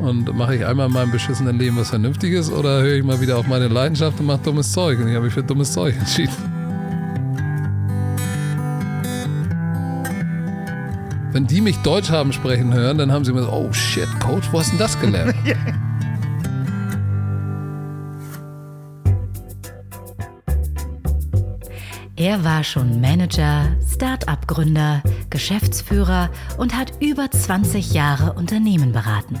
Und mache ich einmal in meinem beschissenen Leben was Vernünftiges oder höre ich mal wieder auf meine Leidenschaft und mache dummes Zeug? Und ich habe mich für dummes Zeug entschieden. Wenn die mich Deutsch haben sprechen hören, dann haben sie immer so, oh shit, Coach, wo hast du denn das gelernt? Er war schon Manager, Start-up-Gründer, Geschäftsführer und hat über 20 Jahre Unternehmen beraten.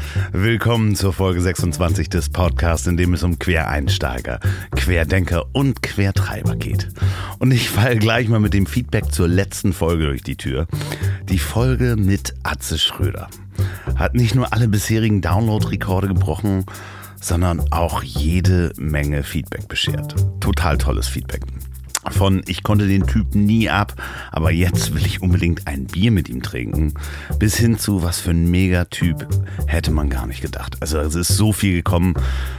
Willkommen zur Folge 26 des Podcasts, in dem es um Quereinsteiger, Querdenker und Quertreiber geht. Und ich falle gleich mal mit dem Feedback zur letzten Folge durch die Tür. Die Folge mit Atze Schröder hat nicht nur alle bisherigen Download-Rekorde gebrochen, sondern auch jede Menge Feedback beschert. Total tolles Feedback von ich konnte den Typen nie ab, aber jetzt will ich unbedingt ein Bier mit ihm trinken, bis hin zu was für ein Megatyp hätte man gar nicht gedacht. Also es ist so viel gekommen,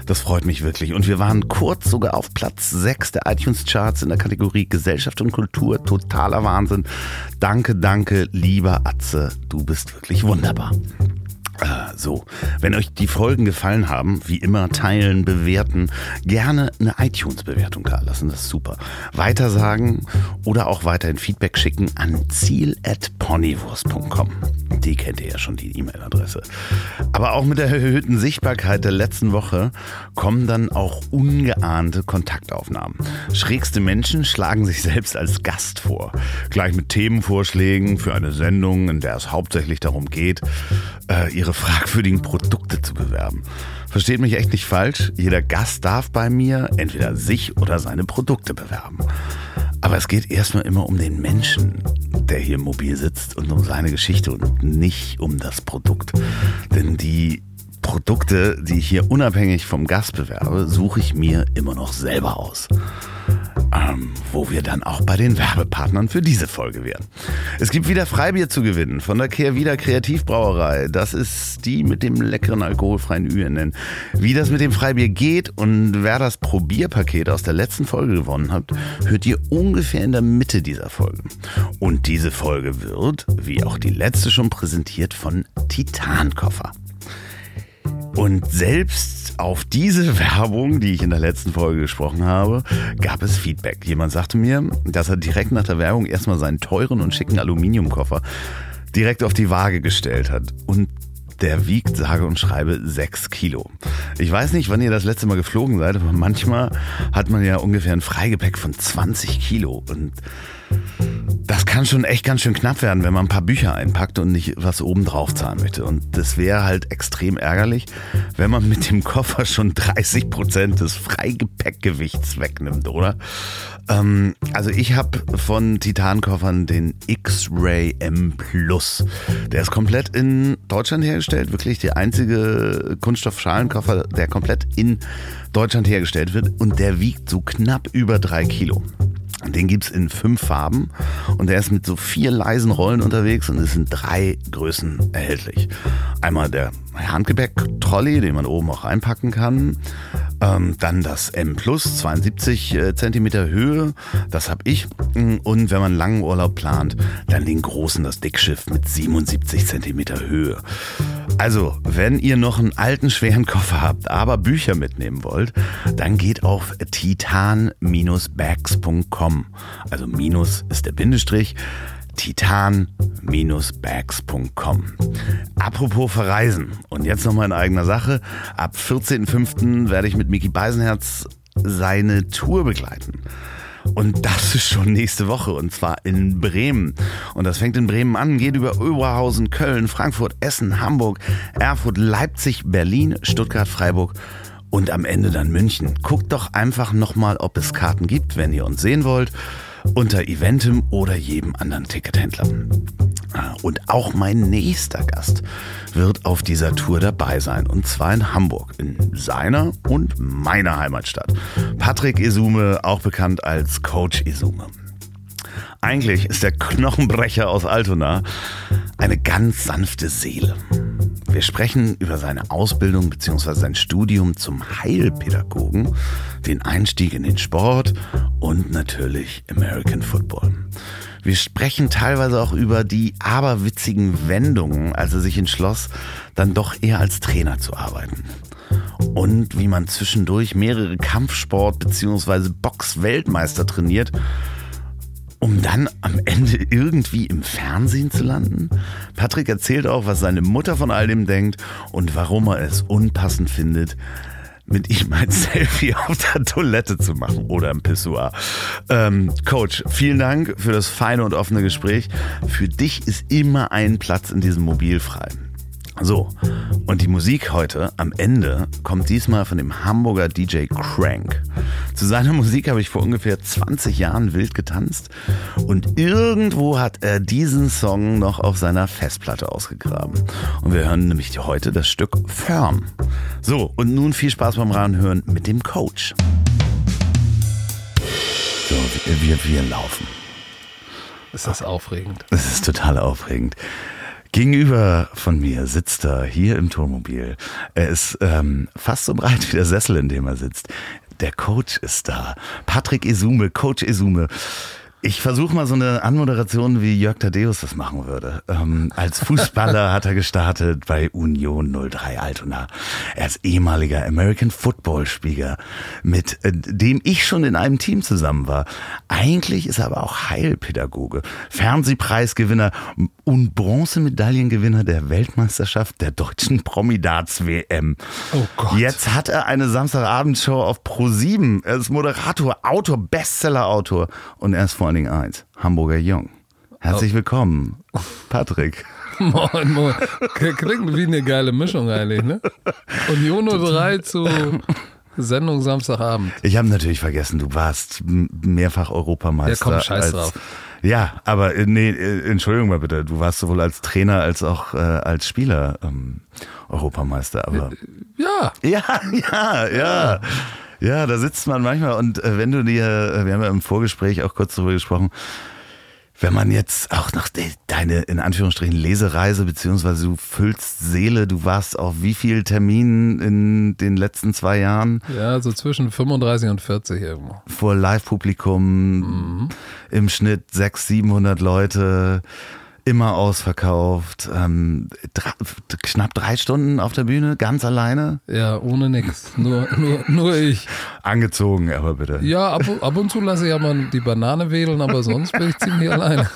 das freut mich wirklich. Und wir waren kurz sogar auf Platz 6 der iTunes Charts in der Kategorie Gesellschaft und Kultur. Totaler Wahnsinn. Danke, danke, lieber Atze, du bist wirklich wunderbar. Äh, so, wenn euch die Folgen gefallen haben, wie immer teilen, bewerten, gerne eine iTunes-Bewertung da lassen, das ist super. Weitersagen oder auch weiterhin Feedback schicken an ziel.ponywurst.com. Die kennt ihr ja schon, die E-Mail-Adresse. Aber auch mit der erhöhten Sichtbarkeit der letzten Woche kommen dann auch ungeahnte Kontaktaufnahmen. Schrägste Menschen schlagen sich selbst als Gast vor. Gleich mit Themenvorschlägen für eine Sendung, in der es hauptsächlich darum geht, äh, ihre fragwürdigen Produkte zu bewerben. Versteht mich echt nicht falsch, jeder Gast darf bei mir entweder sich oder seine Produkte bewerben. Aber es geht erstmal immer um den Menschen, der hier mobil sitzt und um seine Geschichte und nicht um das Produkt. Denn die Produkte, die ich hier unabhängig vom Gast bewerbe, suche ich mir immer noch selber aus wo wir dann auch bei den Werbepartnern für diese Folge wären. Es gibt wieder Freibier zu gewinnen von der Kehrwieder Kreativbrauerei. Das ist die mit dem leckeren alkoholfreien Üenen. Wie das mit dem Freibier geht und wer das Probierpaket aus der letzten Folge gewonnen hat, hört ihr ungefähr in der Mitte dieser Folge. Und diese Folge wird, wie auch die letzte schon präsentiert, von Titankoffer. Und selbst auf diese Werbung, die ich in der letzten Folge gesprochen habe, gab es Feedback. Jemand sagte mir, dass er direkt nach der Werbung erstmal seinen teuren und schicken Aluminiumkoffer direkt auf die Waage gestellt hat. Und der wiegt sage und schreibe sechs Kilo. Ich weiß nicht, wann ihr das letzte Mal geflogen seid, aber manchmal hat man ja ungefähr ein Freigepäck von 20 Kilo. Und das kann schon echt ganz schön knapp werden, wenn man ein paar Bücher einpackt und nicht was oben drauf zahlen möchte. Und das wäre halt extrem ärgerlich, wenn man mit dem Koffer schon 30 Prozent des Freigepäckgewichts wegnimmt, oder? Ähm, also ich habe von Titankoffern den X-Ray M Plus. Der ist komplett in Deutschland hergestellt, wirklich der einzige Kunststoffschalenkoffer, der komplett in Deutschland hergestellt wird und der wiegt so knapp über drei Kilo. Den gibt's in fünf Farben und der ist mit so vier leisen Rollen unterwegs und es sind drei Größen erhältlich. Einmal der Handgepäck-Trolley, den man oben auch reinpacken kann. Ähm, dann das M Plus, 72 äh, Zentimeter Höhe, das habe ich. Und wenn man langen Urlaub plant, dann den großen, das Dickschiff mit 77 Zentimeter Höhe. Also, wenn ihr noch einen alten, schweren Koffer habt, aber Bücher mitnehmen wollt, dann geht auf titan-bags.com. Also Minus ist der Bindestrich titan-bags.com. Apropos Verreisen und jetzt nochmal in eigener Sache. Ab 14.05. werde ich mit Mickey Beisenherz seine Tour begleiten. Und das ist schon nächste Woche und zwar in Bremen. Und das fängt in Bremen an, geht über Oberhausen, Köln, Frankfurt, Essen, Hamburg, Erfurt, Leipzig, Berlin, Stuttgart, Freiburg und am Ende dann München. Guckt doch einfach nochmal, ob es Karten gibt, wenn ihr uns sehen wollt, unter Eventim oder jedem anderen Tickethändler. Ah, Und auch mein nächster Gast wird auf dieser Tour dabei sein. Und zwar in Hamburg, in seiner und meiner Heimatstadt. Patrick Esume, auch bekannt als Coach Esume. Eigentlich ist der Knochenbrecher aus Altona eine ganz sanfte Seele. Wir sprechen über seine Ausbildung bzw. sein Studium zum Heilpädagogen, den Einstieg in den Sport und natürlich American Football. Wir sprechen teilweise auch über die aberwitzigen Wendungen, als er sich entschloss, dann doch eher als Trainer zu arbeiten. Und wie man zwischendurch mehrere Kampfsport- bzw. Box-Weltmeister trainiert, um dann am Ende irgendwie im Fernsehen zu landen? Patrick erzählt auch, was seine Mutter von all dem denkt und warum er es unpassend findet, mit ihm ein Selfie auf der Toilette zu machen oder im Pissoir. Ähm, Coach, vielen Dank für das feine und offene Gespräch. Für dich ist immer ein Platz in diesem Mobil frei. So, und die Musik heute am Ende kommt diesmal von dem Hamburger DJ Crank. Zu seiner Musik habe ich vor ungefähr 20 Jahren wild getanzt und irgendwo hat er diesen Song noch auf seiner Festplatte ausgegraben. Und wir hören nämlich heute das Stück Firm. So, und nun viel Spaß beim Ranhören mit dem Coach. So, wir, wir, wir laufen. Ist das aufregend? Es ist total aufregend. Gegenüber von mir sitzt er hier im Turmobil. Er ist ähm, fast so breit wie der Sessel, in dem er sitzt. Der Coach ist da. Patrick Esume, Coach Esume. Ich versuche mal so eine Anmoderation, wie Jörg Tadeus das machen würde. Ähm, als Fußballer hat er gestartet bei Union 03 Altona. Er ist ehemaliger American Football Spieler, mit äh, dem ich schon in einem Team zusammen war. Eigentlich ist er aber auch Heilpädagoge, Fernsehpreisgewinner und Bronzemedaillengewinner der Weltmeisterschaft der deutschen Promidats WM. Oh Gott. Jetzt hat er eine Samstagabendshow auf Pro7. Er ist Moderator, Autor, Bestsellerautor und er ist vor allen Dingen eins, Hamburger Jung. Herzlich willkommen, Patrick. Moin, moin. Klingt wie eine geile Mischung eigentlich, ne? Union 03 zu Sendung Samstagabend. Ich habe natürlich vergessen, du warst mehrfach Europameister. Ja, komm, scheiß drauf. Ja, aber äh, nee, äh, Entschuldigung mal bitte, du warst sowohl als Trainer als auch äh, als Spieler ähm, Europameister. Aber Ja, ja, ja, ja. Ja, da sitzt man manchmal und äh, wenn du dir, äh, wir haben ja im Vorgespräch auch kurz darüber gesprochen, wenn man jetzt auch noch de, deine, in Anführungsstrichen, Lesereise, beziehungsweise du füllst Seele, du warst auf wie viel Terminen in den letzten zwei Jahren? Ja, so zwischen 35 und 40 irgendwo. vor Live-Publikum, im Schnitt 600, 700 Leute, immer ausverkauft, ähm, drei, knapp drei Stunden auf der Bühne, ganz alleine, Ja, ohne nix. Nur, nur, nur ich. angezogen, aber bitte. Ja, ab, ab und zu lasse ich ja mal die Banane wählen, aber sonst bin ich ziemlich alleine.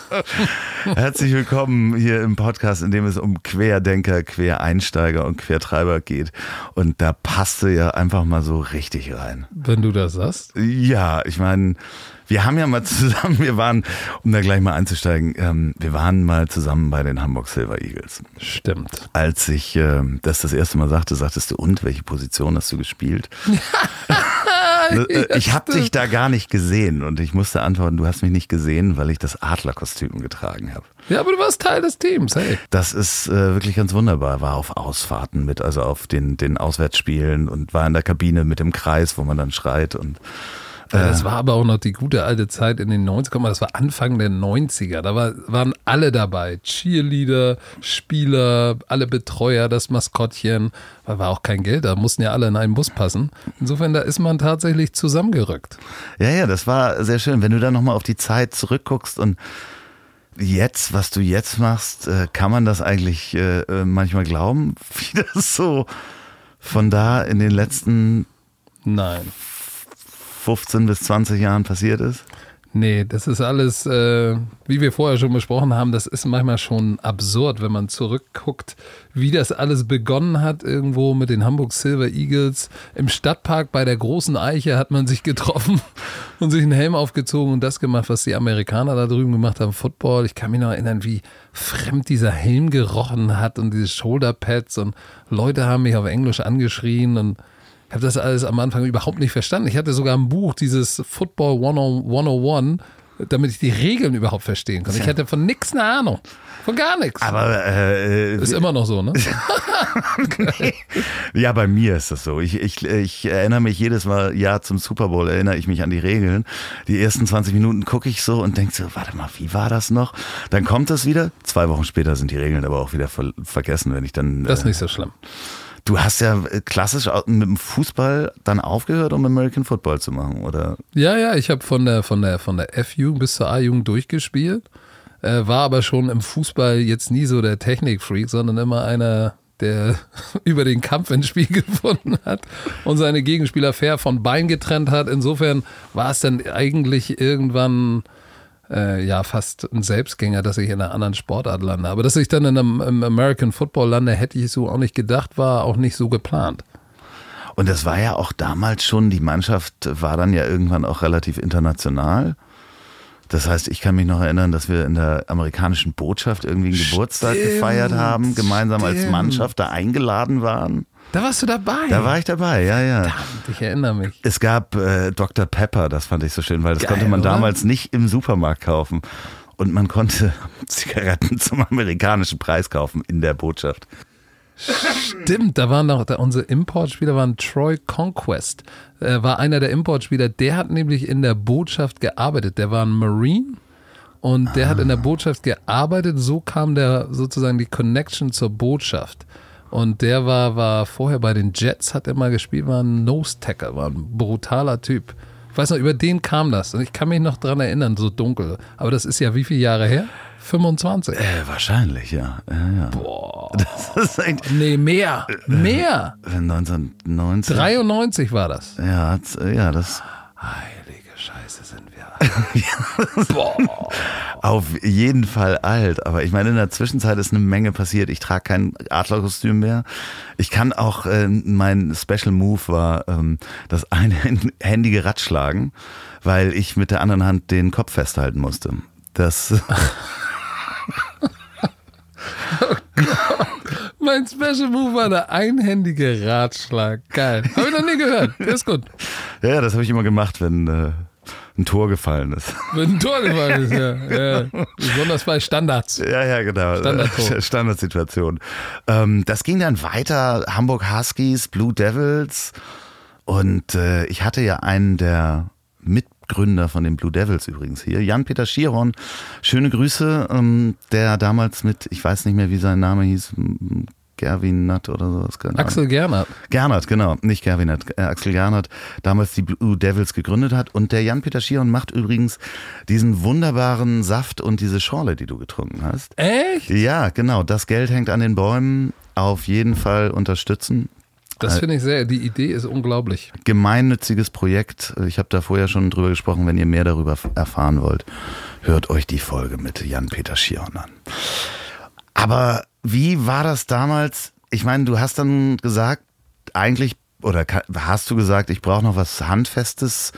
Herzlich willkommen hier im Podcast, in dem es um Querdenker, Quereinsteiger und Quertreiber geht. Und da passte ja einfach mal so richtig rein. Wenn du das sagst. Ja, ich meine, wir haben ja mal zusammen, wir waren, um da gleich mal einzusteigen, ähm, wir waren mal zusammen bei den Hamburg Silver Eagles. Stimmt. Als ich ähm, das das erste Mal sagte, sagtest du, und welche Position hast du gespielt? Äh, ich habe dich da gar nicht gesehen und ich musste antworten, du hast mich nicht gesehen, weil ich das Adlerkostüm getragen habe. Ja, aber du warst Teil des Teams, hey. Das ist äh, wirklich ganz wunderbar. War auf Ausfahrten mit, also auf den, den Auswärtsspielen und war in der Kabine mit dem Kreis, wo man dann schreit und das war aber auch noch die gute alte Zeit in den 90ern. Das war Anfang der 90er. Da war, waren alle dabei. Cheerleader, Spieler, alle Betreuer, das Maskottchen. Da war auch kein Geld, da mussten ja alle in einen Bus passen. Insofern, da ist man tatsächlich zusammengerückt. Ja, ja, das war sehr schön. Wenn du dann nochmal auf die Zeit zurückguckst und jetzt, was du jetzt machst, äh, kann man das eigentlich äh, äh, manchmal glauben, wie das so von da in den letzten Nein. 15 bis 20 Jahren passiert ist? Nee, das ist alles, äh, wie wir vorher schon besprochen haben, das ist manchmal schon absurd, wenn man zurückguckt, wie das alles begonnen hat, irgendwo mit den Hamburg Silver Eagles. Im Stadtpark bei der großen Eiche hat man sich getroffen und sich einen Helm aufgezogen und das gemacht, was die Amerikaner da drüben gemacht haben, Football. Ich kann mich noch erinnern, wie fremd dieser Helm gerochen hat und diese Shoulderpads und Leute haben mich auf Englisch angeschrien und habe das alles am Anfang überhaupt nicht verstanden. Ich hatte sogar ein Buch, dieses Football 101, damit ich die Regeln überhaupt verstehen kann. Ich hatte von nichts eine Ahnung. Von gar nichts. Aber äh, ist immer noch so, ne? ja, bei mir ist das so. Ich, ich, ich erinnere mich jedes Mal, ja, zum Super Bowl erinnere ich mich an die Regeln. Die ersten 20 Minuten gucke ich so und denke so, warte mal, wie war das noch? Dann kommt das wieder. Zwei Wochen später sind die Regeln aber auch wieder ver vergessen, wenn ich dann. Das ist nicht so schlimm. Du hast ja klassisch mit dem Fußball dann aufgehört, um American Football zu machen, oder? Ja, ja, ich habe von der, von, der, von der F-Jugend bis zur A-Jugend durchgespielt, äh, war aber schon im Fußball jetzt nie so der Technikfreak, sondern immer einer, der über den Kampf ins Spiel gefunden hat und seine Gegenspieler fair von Bein getrennt hat. Insofern war es dann eigentlich irgendwann äh, ja fast ein Selbstgänger, dass ich in einer anderen Sportart lande. Aber dass ich dann in einem, im American Football lande, hätte ich so auch nicht gedacht, war auch nicht so geplant. Und das war ja auch damals schon, die Mannschaft war dann ja irgendwann auch relativ international. Das heißt, ich kann mich noch erinnern, dass wir in der amerikanischen Botschaft irgendwie einen Geburtstag Stimmt, gefeiert haben, gemeinsam als stimmt. Mannschaft da eingeladen waren. Da warst du dabei. Da war ich dabei, ja, ja. Verdammt, ich erinnere mich. Es gab äh, Dr. Pepper, das fand ich so schön, weil das Geil, konnte man oder? damals nicht im Supermarkt kaufen. Und man konnte Zigaretten zum amerikanischen Preis kaufen in der Botschaft. Stimmt, da waren noch, da unsere Importspieler waren Troy Conquest, äh, war einer der Importspieler, der hat nämlich in der Botschaft gearbeitet, der war ein Marine und der hat in der Botschaft gearbeitet, so kam der sozusagen die Connection zur Botschaft. Und der war, war vorher bei den Jets, hat er mal gespielt, war ein Nose-Tacker, war ein brutaler Typ. Ich weiß noch, über den kam das. Und ich kann mich noch dran erinnern, so dunkel. Aber das ist ja wie viele Jahre her? 25. Äh, wahrscheinlich, ja. ja, ja. Boah. Das ist eigentlich Nee, mehr. Mehr. 1990. 93 war das. Ja, ja, das Heilige Scheiße sind wir. Auf jeden Fall alt. Aber ich meine, in der Zwischenzeit ist eine Menge passiert. Ich trage kein Adlerkostüm mehr. Ich kann auch, äh, mein Special Move war ähm, das einhändige Radschlagen, weil ich mit der anderen Hand den Kopf festhalten musste. Das, Mein Special Move war der einhändige Ratschlag. Geil. Habe ich noch nie gehört. Der ist gut. ja, ja, das habe ich immer gemacht, wenn äh, ein Tor gefallen ist. Ein Tor gefallen ist, ja. ja. Besonders bei Standards. Ja, ja, genau. Standardtor. Standardsituation. Ähm, das ging dann weiter. Hamburg Huskies, Blue Devils. Und äh, ich hatte ja einen der Mitgründer von den Blue Devils übrigens hier, Jan-Peter Schiron. Schöne Grüße, ähm, der damals mit, ich weiß nicht mehr, wie sein Name hieß, m- Gerwin Nutt oder sowas. keine Ahnung. Axel Gernert. Gernert, genau, nicht Gerwin Nutt, äh, Axel Gernert, damals die Blue Devils gegründet hat. Und der Jan-Peter Schiron macht übrigens diesen wunderbaren Saft und diese Schorle, die du getrunken hast. Echt? Ja, genau. Das Geld hängt an den Bäumen. Auf jeden Fall unterstützen. Das finde ich sehr. Die Idee ist unglaublich. Gemeinnütziges Projekt. Ich habe da vorher schon drüber gesprochen. Wenn ihr mehr darüber erfahren wollt, hört euch die Folge mit Jan-Peter Schion an. Aber wie war das damals? Ich meine, du hast dann gesagt, eigentlich, oder hast du gesagt, ich brauche noch was Handfestes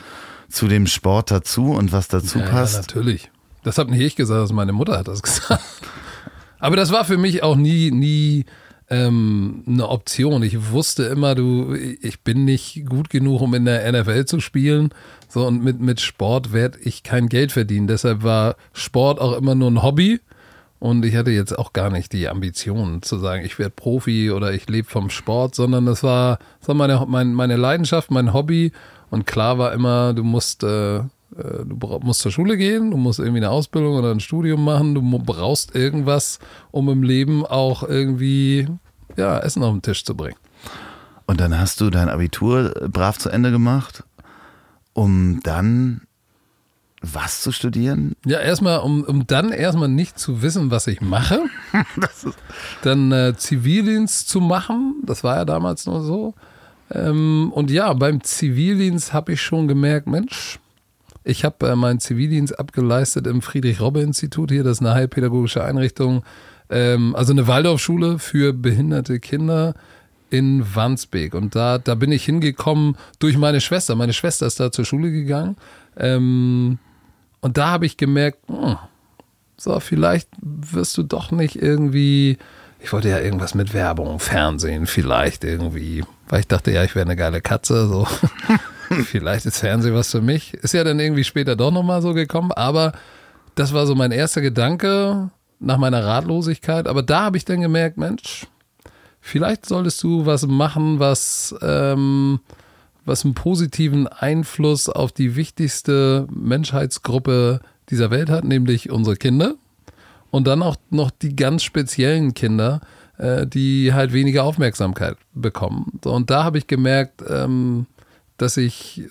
zu dem Sport dazu und was dazu Ja, ja, passt? natürlich. Das habe nicht ich gesagt, das meine Mutter hat das gesagt. Aber das war für mich auch nie, nie ähm, eine Option. Ich wusste immer, du, ich bin nicht gut genug, um in der NFL zu spielen. So, und mit, mit Sport werde ich kein Geld verdienen. Deshalb war Sport auch immer nur ein Hobby. Und ich hatte jetzt auch gar nicht die Ambition zu sagen, ich werde Profi oder ich lebe vom Sport, sondern das war, das war meine, mein, meine Leidenschaft, mein Hobby. Und klar war immer, du musst, äh, äh, du musst zur Schule gehen, du musst irgendwie eine Ausbildung oder ein Studium machen, du brauchst irgendwas, um im Leben auch irgendwie ja, Essen auf den Tisch zu bringen. Und dann hast du dein Abitur äh, brav zu Ende gemacht, um dann was zu studieren? Ja, erstmal, um, um dann erstmal nicht zu wissen, was ich mache, dann äh, Zivildienst zu machen, das war ja damals nur so. Ähm, und ja, beim Zivildienst habe ich schon gemerkt, Mensch, ich habe äh, meinen Zivildienst abgeleistet im Friedrich-Robbe-Institut hier, das ist eine heilpädagogische Einrichtung, ähm, also eine Waldorfschule für behinderte Kinder in Wandsbek. Und da, da bin ich hingekommen durch meine Schwester. Meine Schwester ist da zur Schule gegangen. Ähm, und da habe ich gemerkt, hm, so, vielleicht wirst du doch nicht irgendwie. Ich wollte ja irgendwas mit Werbung, Fernsehen, vielleicht irgendwie. Weil ich dachte, ja, ich wäre eine geile Katze. So. vielleicht ist Fernsehen was für mich. Ist ja dann irgendwie später doch nochmal so gekommen, aber das war so mein erster Gedanke nach meiner Ratlosigkeit. Aber da habe ich dann gemerkt, Mensch, vielleicht solltest du was machen, was, ähm, was einen positiven Einfluss auf die wichtigste Menschheitsgruppe dieser Welt hat, nämlich unsere Kinder. Und dann auch noch die ganz speziellen Kinder, äh, die halt weniger Aufmerksamkeit bekommen. Und da habe ich gemerkt, ähm, dass ich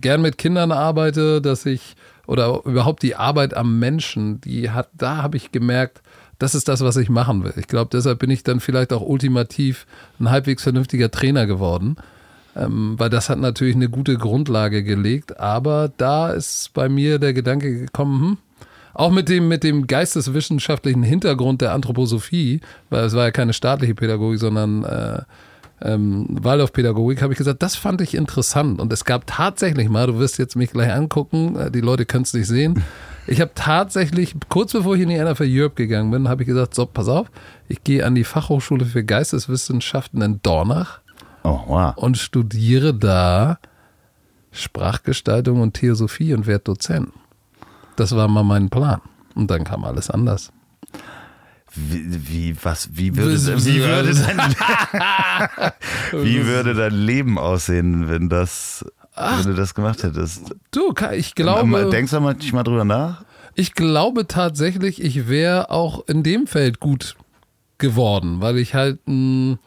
gern mit Kindern arbeite, dass ich oder überhaupt die Arbeit am Menschen, die hat, da habe ich gemerkt, das ist das, was ich machen will. Ich glaube, deshalb bin ich dann vielleicht auch ultimativ ein halbwegs vernünftiger Trainer geworden, ähm, weil das hat natürlich eine gute Grundlage gelegt. Aber da ist bei mir der Gedanke gekommen, hm, auch mit dem, mit dem geisteswissenschaftlichen Hintergrund der Anthroposophie, weil es war ja keine staatliche Pädagogik, sondern äh, ähm, Waldorfpädagogik, habe ich gesagt, das fand ich interessant. Und es gab tatsächlich mal, du wirst jetzt mich gleich angucken, äh, die Leute können es nicht sehen. Ich habe tatsächlich, kurz bevor ich in die NFL Europe gegangen bin, habe ich gesagt, so, pass auf, ich gehe an die Fachhochschule für Geisteswissenschaften in Dornach Oh, wow. und studiere da Sprachgestaltung und Theosophie und werde Dozent. Das war mal mein Plan. Und dann kam alles anders. Wie, wie, was, wie würde, wie würde dein, wie würde dein Leben aussehen, wenn das, wenn du das gemacht hättest? Du, ich glaube, Denkst du manchmal drüber nach? ich glaube tatsächlich, ich wäre auch in dem Feld gut geworden, weil ich halt ein,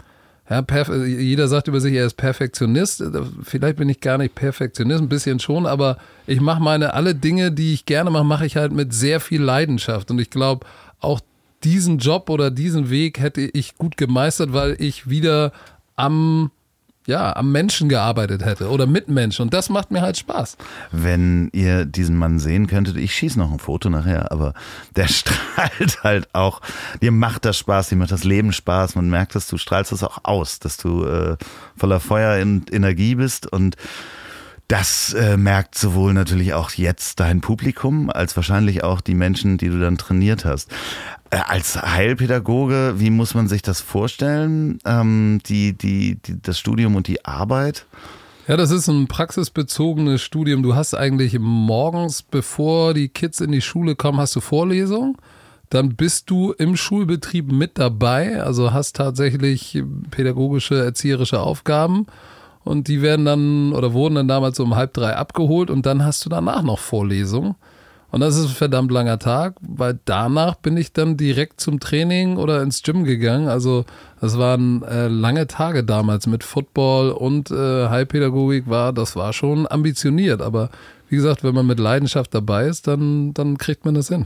ja, perf- jeder sagt über sich, er ist Perfektionist. Vielleicht bin ich gar nicht Perfektionist, ein bisschen schon, aber ich mache meine alle Dinge, die ich gerne mache, mache ich halt mit sehr viel Leidenschaft. Und ich glaube, auch diesen Job oder diesen Weg hätte ich gut gemeistert, weil ich wieder am ja, am Menschen gearbeitet hätte oder mit Menschen. Und das macht mir halt Spaß. Wenn ihr diesen Mann sehen könntet, ich schieße noch ein Foto nachher, aber der strahlt halt auch, dir macht das Spaß, dir macht das Leben Spaß, man merkt dass du strahlst es auch aus, dass du äh, voller Feuer und Energie bist und das äh, merkt sowohl natürlich auch jetzt dein Publikum, als wahrscheinlich auch die Menschen, die du dann trainiert hast. Äh, als Heilpädagoge, wie muss man sich das vorstellen? Ähm, die, die, die, das Studium und die Arbeit? Ja, das ist ein praxisbezogenes Studium. Du hast eigentlich morgens, bevor die Kids in die Schule kommen, hast du Vorlesung. Dann bist du im Schulbetrieb mit dabei, also hast tatsächlich pädagogische, erzieherische Aufgaben. Und die werden dann oder wurden dann damals um halb drei abgeholt und dann hast du danach noch Vorlesung. Und das ist ein verdammt langer Tag, weil danach bin ich dann direkt zum Training oder ins Gym gegangen. Also das waren äh, lange Tage damals mit Football und äh, Heilpädagogik war, das war schon ambitioniert. Aber wie gesagt, wenn man mit Leidenschaft dabei ist, dann, dann kriegt man das hin.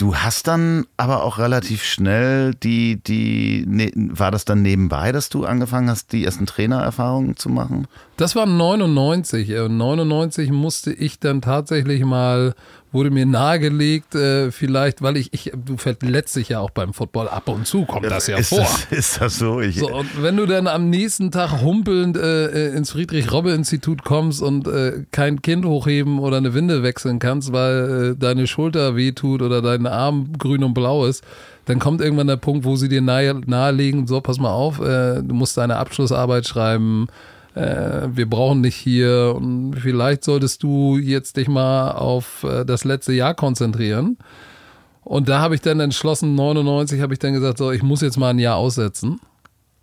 Du hast dann aber auch relativ schnell die, die, ne, war das dann nebenbei, dass du angefangen hast, die ersten Trainererfahrungen zu machen? Das war 99. Und 99 musste ich dann tatsächlich mal, wurde mir nahegelegt, äh, vielleicht, weil ich, ich, du verletzt dich ja auch beim Football ab und zu, kommt das ja ist vor. Das, ist das so? Ich, So, und wenn du dann am nächsten Tag humpelnd äh, ins Friedrich-Robbe-Institut kommst und äh, kein Kind hochheben oder eine Winde wechseln kannst, weil äh, deine Schulter wehtut oder dein Arm grün und blau ist, dann kommt irgendwann der Punkt, wo sie dir nahe, nahelegen, so, pass mal auf, äh, du musst deine Abschlussarbeit schreiben, äh, wir brauchen dich hier und vielleicht solltest du jetzt dich mal auf äh, das letzte Jahr konzentrieren. Und da habe ich dann entschlossen, 99 habe ich dann gesagt, so, ich muss jetzt mal ein Jahr aussetzen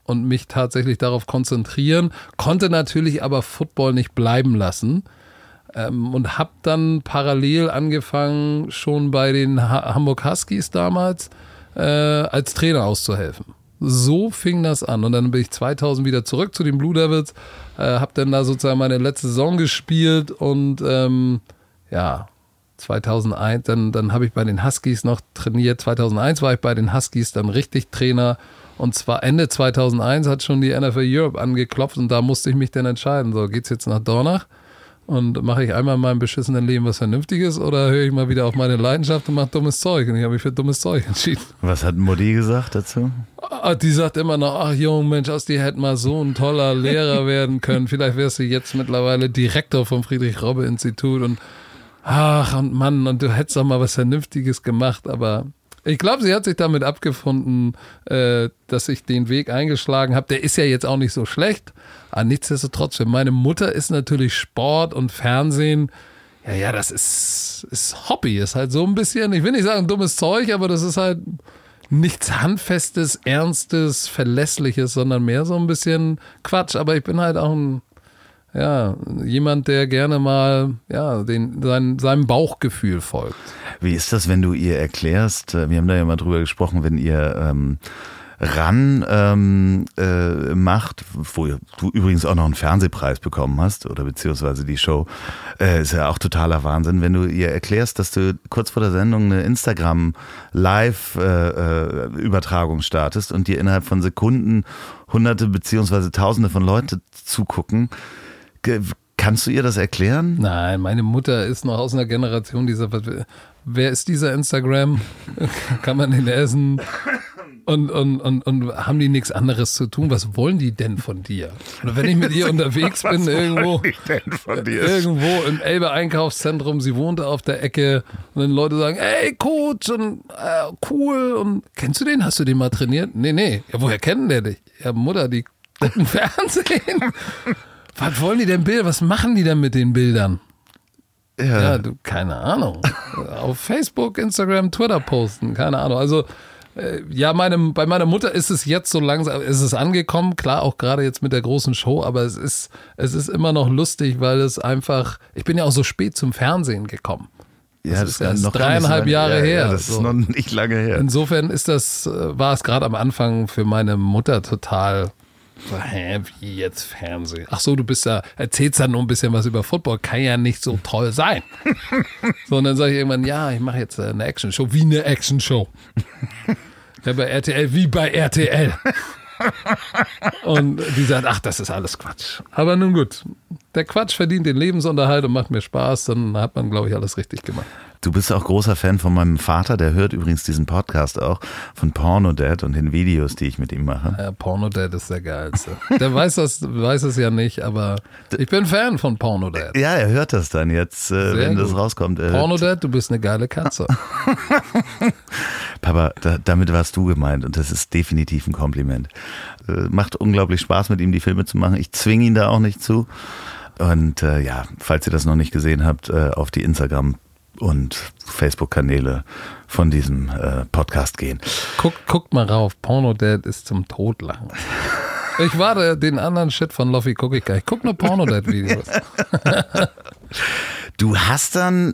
und mich tatsächlich darauf konzentrieren, konnte natürlich aber Football nicht bleiben lassen ähm, und habe dann parallel angefangen, schon bei den ha Hamburg Huskies damals äh, als Trainer auszuhelfen. So fing das an und dann bin ich 2000 wieder zurück zu den Blue Devils, äh, habe dann da sozusagen meine letzte Saison gespielt und ähm, ja, 2001, dann, dann habe ich bei den Huskies noch trainiert. 2001 war ich bei den Huskies dann richtig Trainer. Und zwar Ende 2001 hat schon die NFL Europe angeklopft und da musste ich mich dann entscheiden. So, geht's jetzt nach Dornach? Und mache ich einmal in meinem beschissenen Leben was Vernünftiges oder höre ich mal wieder auf meine Leidenschaft und mache dummes Zeug? Und ich habe mich für dummes Zeug entschieden. was hat Mutti gesagt dazu? Ah, Die sagt immer noch, ach Junge, Mensch, aus dir hätte mal so ein toller Lehrer werden können. Vielleicht wärst du jetzt mittlerweile Direktor vom Friedrich-Robbe-Institut und ach und Mann, und du hättest doch mal was Vernünftiges gemacht, aber Ich glaube, sie hat sich damit abgefunden, äh, dass ich den Weg eingeschlagen habe. Der ist ja jetzt auch nicht so schlecht. Aber nichtsdestotrotz, für meine Mutter ist natürlich Sport und Fernsehen, ja, ja, das ist, ist Hobby, ist halt so ein bisschen, ich will nicht sagen dummes Zeug, aber das ist halt nichts Handfestes, Ernstes, Verlässliches, sondern mehr so ein bisschen Quatsch. Aber ich bin halt auch ein, ja, jemand, der gerne mal ja, den, sein, seinem Bauchgefühl folgt. Wie ist das, wenn du ihr erklärst, äh, wir haben da ja mal drüber gesprochen, wenn ihr ähm, ran ähm, äh, macht, wo du übrigens auch noch einen Fernsehpreis bekommen hast oder beziehungsweise die Show, äh, ist ja auch totaler Wahnsinn, wenn du ihr erklärst, dass du kurz vor der Sendung eine Instagram Live äh, äh, Übertragung startest und dir innerhalb von Sekunden hunderte beziehungsweise tausende von Leuten zugucken. Kannst du ihr das erklären? Nein, meine Mutter ist noch aus einer Generation dieser. Wer ist dieser Instagram? Kann man den essen? Und, und, und, und haben die nichts anderes zu tun? Was wollen die denn von dir? Oder wenn ich mit ihr unterwegs bin, irgendwo, irgendwo im Elbe Einkaufszentrum, sie wohnte auf der Ecke und dann Leute sagen, ey Coach und äh, cool und kennst du den? Hast du den mal trainiert? Nee, nee. Ja, woher kennen der dich? Ja, Mutter, die gucken Fernsehen. Was wollen die denn Bilder? Was machen die denn mit den Bildern? Ja. ja, du, keine Ahnung. Auf Facebook, Instagram, Twitter posten, keine Ahnung. Also ja, meinem, bei meiner Mutter ist es jetzt so langsam, ist es angekommen, klar, auch gerade jetzt mit der großen Show, aber es ist, es ist immer noch lustig, weil es einfach, ich bin ja auch so spät zum Fernsehen gekommen. Das ja, das ist erst noch dreieinhalb Jahre ja, her. Ja, das so. ist noch nicht lange her. Insofern ist das, äh, war es gerade am Anfang für meine Mutter total so, hä, wie jetzt Fernsehen? Ach so, du bist ja, erzählst dann nur ein bisschen was über Football, kann ja nicht so toll sein. so, und dann sage ich irgendwann, ja, ich mache jetzt eine Action-Show, wie eine Action-Show. Ja, bei RTL, wie bei RTL. und die sagt, ach, das ist alles Quatsch. Aber nun gut, der Quatsch verdient den Lebensunterhalt und macht mir Spaß, dann hat man, glaube ich, alles richtig gemacht. Du bist auch großer Fan von meinem Vater, der hört übrigens diesen Podcast auch, von Porno Dad und den Videos, die ich mit ihm mache. Ja, Porno Dad ist der geilste. Der weiß das, weiß es ja nicht, aber ich bin Fan von Porno Dad. Ja, er hört das dann jetzt, äh, wenn gut. das rauskommt. Porno Dad, du bist eine geile Katze. Papa, da, damit warst du gemeint und das ist definitiv ein Kompliment. Äh, macht unglaublich Spaß, mit ihm die Filme zu machen. Ich zwinge ihn da auch nicht zu. Und äh, ja, falls ihr das noch nicht gesehen habt, äh, auf die Instagram und Facebook-Kanäle von diesem äh, Podcast gehen. Guck, guckt mal rauf, Porno Dad ist zum Totlachen. Ich warte, den anderen Shit von Lofi gucke ich gar nicht. Guck nur Porno Dad Videos. du hast dann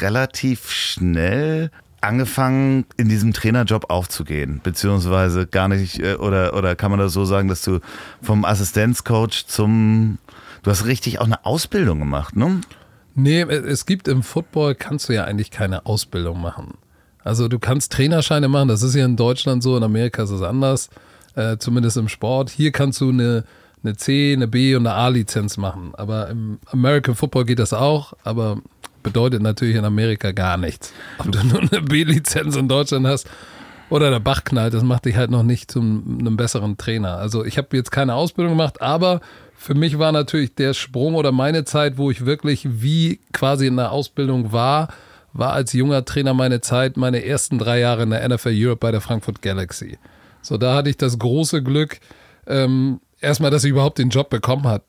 relativ schnell angefangen, in diesem Trainerjob aufzugehen, beziehungsweise gar nicht, äh, oder, oder kann man das so sagen, dass du vom Assistenzcoach zum, du hast richtig auch eine Ausbildung gemacht, ne? Nee, es gibt im Football, kannst du ja eigentlich keine Ausbildung machen. Also du kannst Trainerscheine machen, das ist ja in Deutschland so, in Amerika ist es anders, äh, zumindest im Sport. Hier kannst du eine, eine C, eine B und eine A-Lizenz machen. Aber im American Football geht das auch, aber bedeutet natürlich in Amerika gar nichts. Ob du nur eine B-Lizenz in Deutschland hast oder der Bach knallt, das macht dich halt noch nicht zu einem besseren Trainer. Also ich habe jetzt keine Ausbildung gemacht, aber für mich war natürlich der Sprung oder meine Zeit, wo ich wirklich wie quasi in der Ausbildung war, war als junger Trainer meine Zeit, meine ersten drei Jahre in der NFL Europe bei der Frankfurt Galaxy. So, da hatte ich das große Glück, ähm, erstmal, dass ich überhaupt den Job bekommen habe,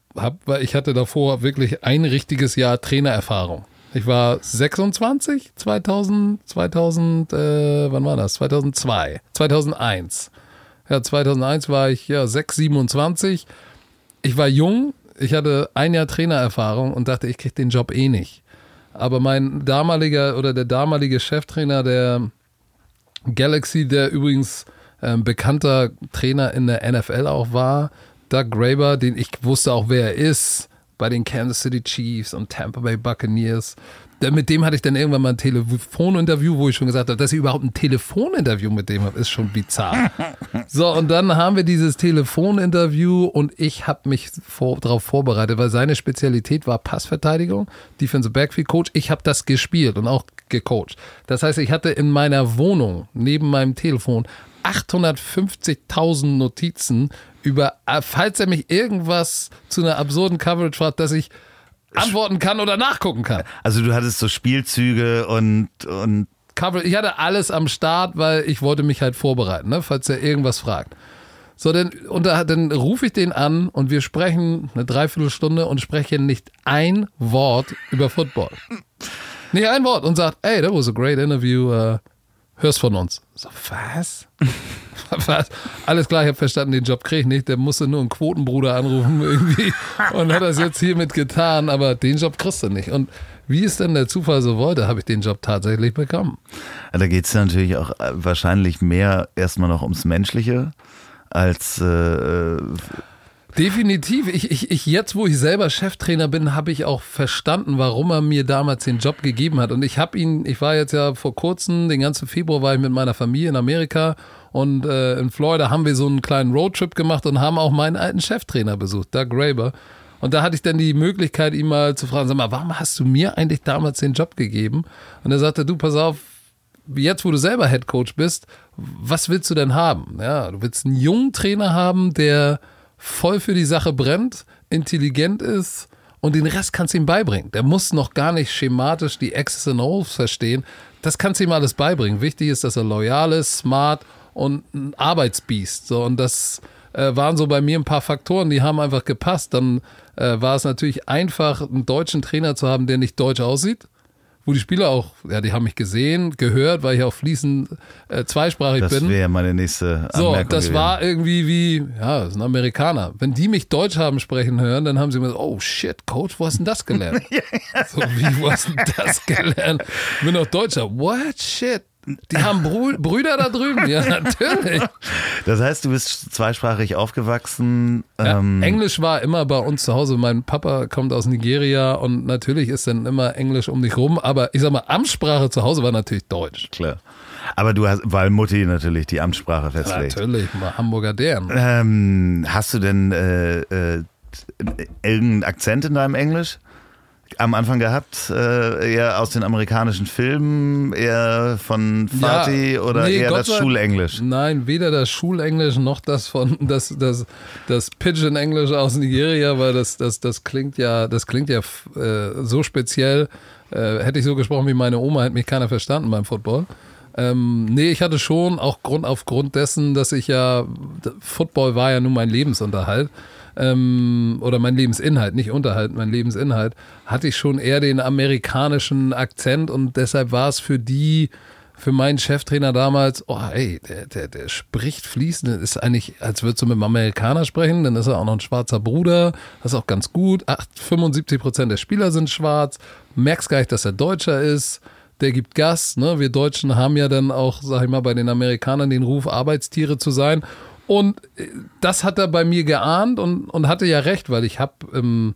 weil ich hatte davor wirklich ein richtiges Jahr Trainererfahrung. Ich war 26, 2000, 2000, äh, wann war das? 2002, 2001. Ja, 2001 war ich ja 6, 27 ich war jung, ich hatte ein Jahr Trainererfahrung und dachte, ich kriege den Job eh nicht. Aber mein damaliger oder der damalige Cheftrainer der Galaxy, der übrigens äh, bekannter Trainer in der NFL auch war, Doug Graber, den ich wusste auch, wer er ist, bei den Kansas City Chiefs und Tampa Bay Buccaneers mit dem hatte ich dann irgendwann mal ein Telefoninterview, wo ich schon gesagt habe, dass ich überhaupt ein Telefoninterview mit dem habe, ist schon bizarr. so, und dann haben wir dieses Telefoninterview und ich habe mich vor, darauf vorbereitet, weil seine Spezialität war Passverteidigung, Defensive Backfield Coach. Ich habe das gespielt und auch gecoacht. Das heißt, ich hatte in meiner Wohnung neben meinem Telefon 850.000 Notizen über, äh, falls er mich irgendwas zu einer absurden Coverage fragt, dass ich antworten kann oder nachgucken kann. Also du hattest so Spielzüge und, und Cover, ich hatte alles am Start, weil ich wollte mich halt vorbereiten, ne, falls er irgendwas fragt. So, dann, und da, dann rufe ich den an und wir sprechen eine Dreiviertelstunde und sprechen nicht ein Wort über Football. Nicht ein Wort und sagt, hey, that was a great interview, uh, hörst von uns. So, was? was? Alles klar, ich habe verstanden, den Job kriege ich nicht, der musste nur einen Quotenbruder anrufen irgendwie und hat das jetzt hiermit getan, aber den Job kriegst du nicht. Und wie es denn der Zufall so wollte, habe ich den Job tatsächlich bekommen. Da geht es natürlich auch äh, wahrscheinlich mehr erstmal noch ums Menschliche als äh, Definitiv. Ich, ich, ich, jetzt, wo ich selber Cheftrainer bin, habe ich auch verstanden, warum er mir damals den Job gegeben hat. Und ich habe ihn, ich war jetzt ja vor kurzem, den ganzen Februar war ich mit meiner Familie in Amerika und äh, in Florida haben wir so einen kleinen Roadtrip gemacht und haben auch meinen alten Cheftrainer besucht, Doug Graber. Und da hatte ich dann die Möglichkeit, ihn mal zu fragen, sag mal, warum hast du mir eigentlich damals den Job gegeben? Und er sagte, du, pass auf, jetzt, wo du selber Head Coach bist, was willst du denn haben? Ja, du willst einen jungen Trainer haben, der voll für die Sache brennt, intelligent ist und den Rest kannst du ihm beibringen. Der muss noch gar nicht schematisch die X's and O's verstehen. Das kannst du ihm alles beibringen. Wichtig ist, dass er loyal ist, smart und ein Arbeitsbiest. So, und das äh, waren so bei mir ein paar Faktoren, die haben einfach gepasst. Dann äh, war es natürlich einfach, einen deutschen Trainer zu haben, der nicht deutsch aussieht wo die Spieler auch, ja, die haben mich gesehen, gehört, weil ich auch fließend äh, zweisprachig das bin. Das wäre meine nächste Anmerkung So, das gewesen. war irgendwie wie, ja, das ist ein Amerikaner. Wenn die mich Deutsch haben sprechen hören, dann haben sie mir so, oh shit, Coach, wo hast du denn das gelernt? So, wie, wo hast du denn das gelernt? Ich bin doch Deutscher. What? Shit. Die haben Brü Brüder da drüben? Ja, natürlich. Das heißt, du bist zweisprachig aufgewachsen. Ja, ähm, Englisch war immer bei uns zu Hause. Mein Papa kommt aus Nigeria und natürlich ist dann immer Englisch um dich rum. Aber ich sag mal, Amtssprache zu Hause war natürlich Deutsch. Klar. Aber du hast, weil Mutti natürlich die Amtssprache festlegt. Natürlich, mal Hamburger deren. Ähm, hast du denn äh, äh, irgendeinen Akzent in deinem Englisch? Am Anfang gehabt? Äh, eher aus den amerikanischen Filmen, eher von Fatih ja, oder nee, eher Gott das Schulenglisch? Nein, weder das Schulenglisch noch das von das, das, das Pidgin-Englisch aus Nigeria, weil das, das, das klingt ja, das klingt ja äh, so speziell. Äh, hätte ich so gesprochen wie meine Oma, hätte mich keiner verstanden beim Football. Ähm, nee, ich hatte schon auch Grund aufgrund dessen, dass ich ja, Football war ja nun mein Lebensunterhalt ähm, oder mein Lebensinhalt, nicht Unterhalt, mein Lebensinhalt, hatte ich schon eher den amerikanischen Akzent und deshalb war es für die, für meinen Cheftrainer damals, oh ey, der, der, der spricht fließend, ist eigentlich, als würdest du mit einem Amerikaner sprechen, dann ist er auch noch ein schwarzer Bruder, das ist auch ganz gut. 75 Prozent der Spieler sind schwarz, merkst gar nicht, dass er Deutscher ist der gibt Gas. Ne? Wir Deutschen haben ja dann auch, sag ich mal, bei den Amerikanern den Ruf, Arbeitstiere zu sein. Und äh, das hat er bei mir geahnt und, und hatte ja recht, weil ich habe ähm,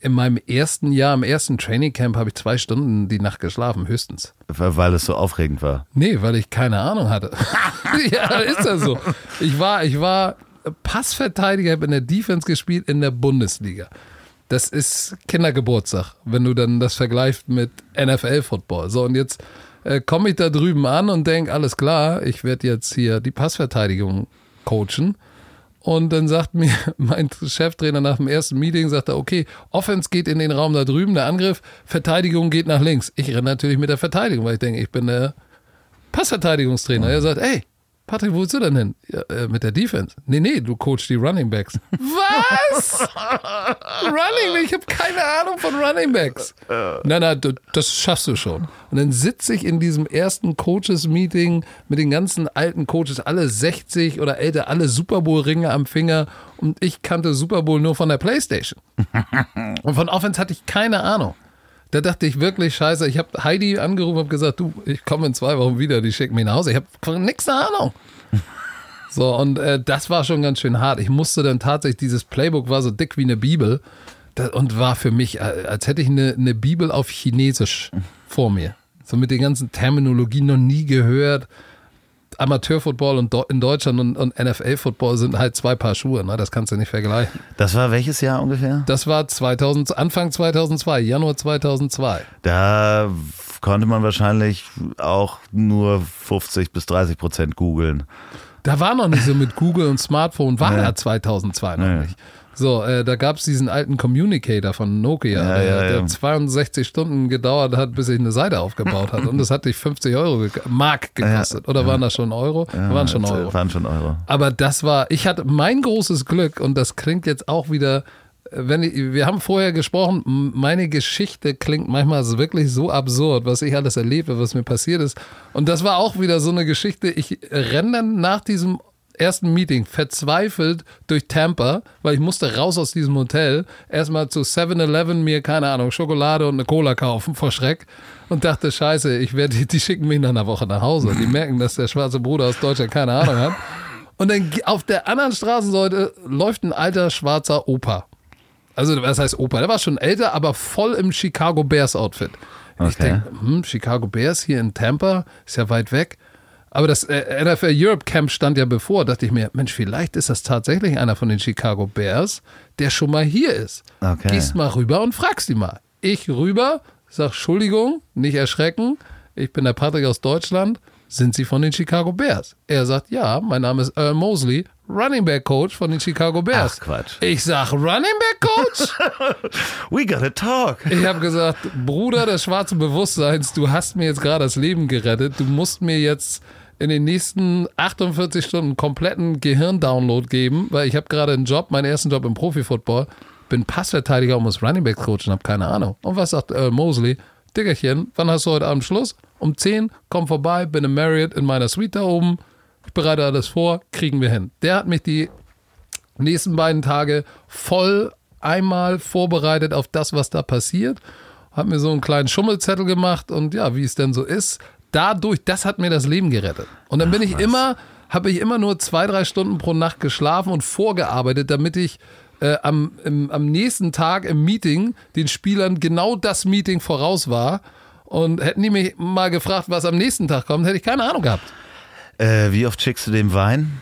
in meinem ersten Jahr, im ersten Trainingcamp, habe ich zwei Stunden die Nacht geschlafen, höchstens. Weil es so aufregend war? Nee, weil ich keine Ahnung hatte. ja, ist ja so. Ich war, ich war Passverteidiger, habe in der Defense gespielt in der Bundesliga. Das ist Kindergeburtstag, wenn du dann das vergleichst mit NFL-Football. So, und jetzt äh, komme ich da drüben an und denke, alles klar, ich werde jetzt hier die Passverteidigung coachen. Und dann sagt mir mein Cheftrainer nach dem ersten Meeting, sagt er, okay, Offense geht in den Raum da drüben, der Angriff, Verteidigung geht nach links. Ich renne natürlich mit der Verteidigung, weil ich denke, ich bin der Passverteidigungstrainer. Er sagt, ey, Patrick, wo willst du denn hin? Ja, äh, mit der Defense. Nee, nee, du coachst die Running Backs. Was? Running Ich habe keine Ahnung von Running Backs. Nein, nein, das schaffst du schon. Und dann sitze ich in diesem ersten Coaches-Meeting mit den ganzen alten Coaches, alle 60 oder älter, alle Super Bowl-Ringe am Finger. Und ich kannte Super Bowl nur von der Playstation. Und von Offense hatte ich keine Ahnung. Da dachte ich wirklich, scheiße, ich habe Heidi angerufen und gesagt, du, ich komme in zwei Wochen wieder, die schicken mich nach Hause. Ich habe nichts Ahnung. So, und äh, das war schon ganz schön hart. Ich musste dann tatsächlich, dieses Playbook war so dick wie eine Bibel das, und war für mich, äh, als hätte ich eine, eine Bibel auf Chinesisch vor mir. So mit den ganzen Terminologien noch nie gehört. Amateurfootball und in Deutschland und, und NFL-Football sind halt zwei Paar Schuhe, ne? das kannst du nicht vergleichen. Das war welches Jahr ungefähr? Das war 2000, Anfang 2002, Januar 2002. Da konnte man wahrscheinlich auch nur 50 bis 30 Prozent googeln. Da war noch nicht so mit Google und Smartphone, war ja 2002 noch ja. nicht. So, äh, da gab es diesen alten Communicator von Nokia, Ja, der, ja, ja. der 62 Stunden gedauert hat, bis ich eine Seite aufgebaut hat. Und das hat dich 50 Euro, gek- Mark gekostet. Oder waren das schon Euro? waren schon Euro. Waren schon Euro. Aber das war, ich hatte mein großes Glück und das klingt jetzt auch wieder, wenn ich, wir haben vorher gesprochen, meine Geschichte klingt manchmal wirklich so absurd, was ich alles erlebe, was mir passiert ist. Und das war auch wieder so eine Geschichte. Ich renne dann nach diesem ersten Meeting verzweifelt durch Tampa, weil ich musste raus aus diesem Hotel, erstmal zu 7-Eleven mir, keine Ahnung, Schokolade und eine Cola kaufen vor Schreck und dachte, scheiße, ich werde, die, die schicken mich nach einer Woche nach Hause. Die merken, dass der schwarze Bruder aus Deutschland keine Ahnung hat. Und dann auf der anderen Straßenseite läuft ein alter schwarzer Opa. Also, was heißt Opa? Der war schon älter, aber voll im Chicago Bears Outfit. Ich Okay. denke, hm, Chicago Bears hier in Tampa, ist ja weit weg. Aber das äh, NFL Europe Camp stand ja bevor. Dachte ich mir, Mensch, vielleicht ist das tatsächlich einer von den Chicago Bears, der schon mal hier ist. Okay. Gehst mal rüber und fragst ihn mal. Ich rüber, sag, Entschuldigung, nicht erschrecken. Ich bin der Patrick aus Deutschland. Sind Sie von den Chicago Bears? Er sagt, ja, mein Name ist Earl Mosley, Running Back Coach von den Chicago Bears. Ach, Quatsch. Ich sag, Running Back Coach? We gotta talk. Ich habe gesagt, Bruder des schwarzen Bewusstseins, du hast mir jetzt gerade das Leben gerettet. Du musst mir jetzt in den nächsten 48 Stunden kompletten Gehirndownload geben, weil ich habe gerade einen Job, meinen ersten Job im Profifootball, bin Passverteidiger und muss Running Back coachen, habe keine Ahnung. Und was sagt Earl Mosley? Diggerchen, wann hast du heute Abend Schluss? Um 10, komm vorbei, bin im Marriott in meiner Suite da oben. Ich bereite alles vor, kriegen wir hin. Der hat mich die nächsten beiden Tage voll einmal vorbereitet auf das, was da passiert. Hat mir so einen kleinen Schummelzettel gemacht und ja, wie es denn so ist. Dadurch, das hat mir das Leben gerettet. Und dann bin ich immer, habe ich immer nur zwei, drei Stunden pro Nacht geschlafen und vorgearbeitet, damit ich äh, am, im, am nächsten Tag im Meeting den Spielern genau das Meeting voraus war. Und hätten die mich mal gefragt, was am nächsten Tag kommt, hätte ich keine Ahnung gehabt. Äh, wie oft schickst du dem Wein?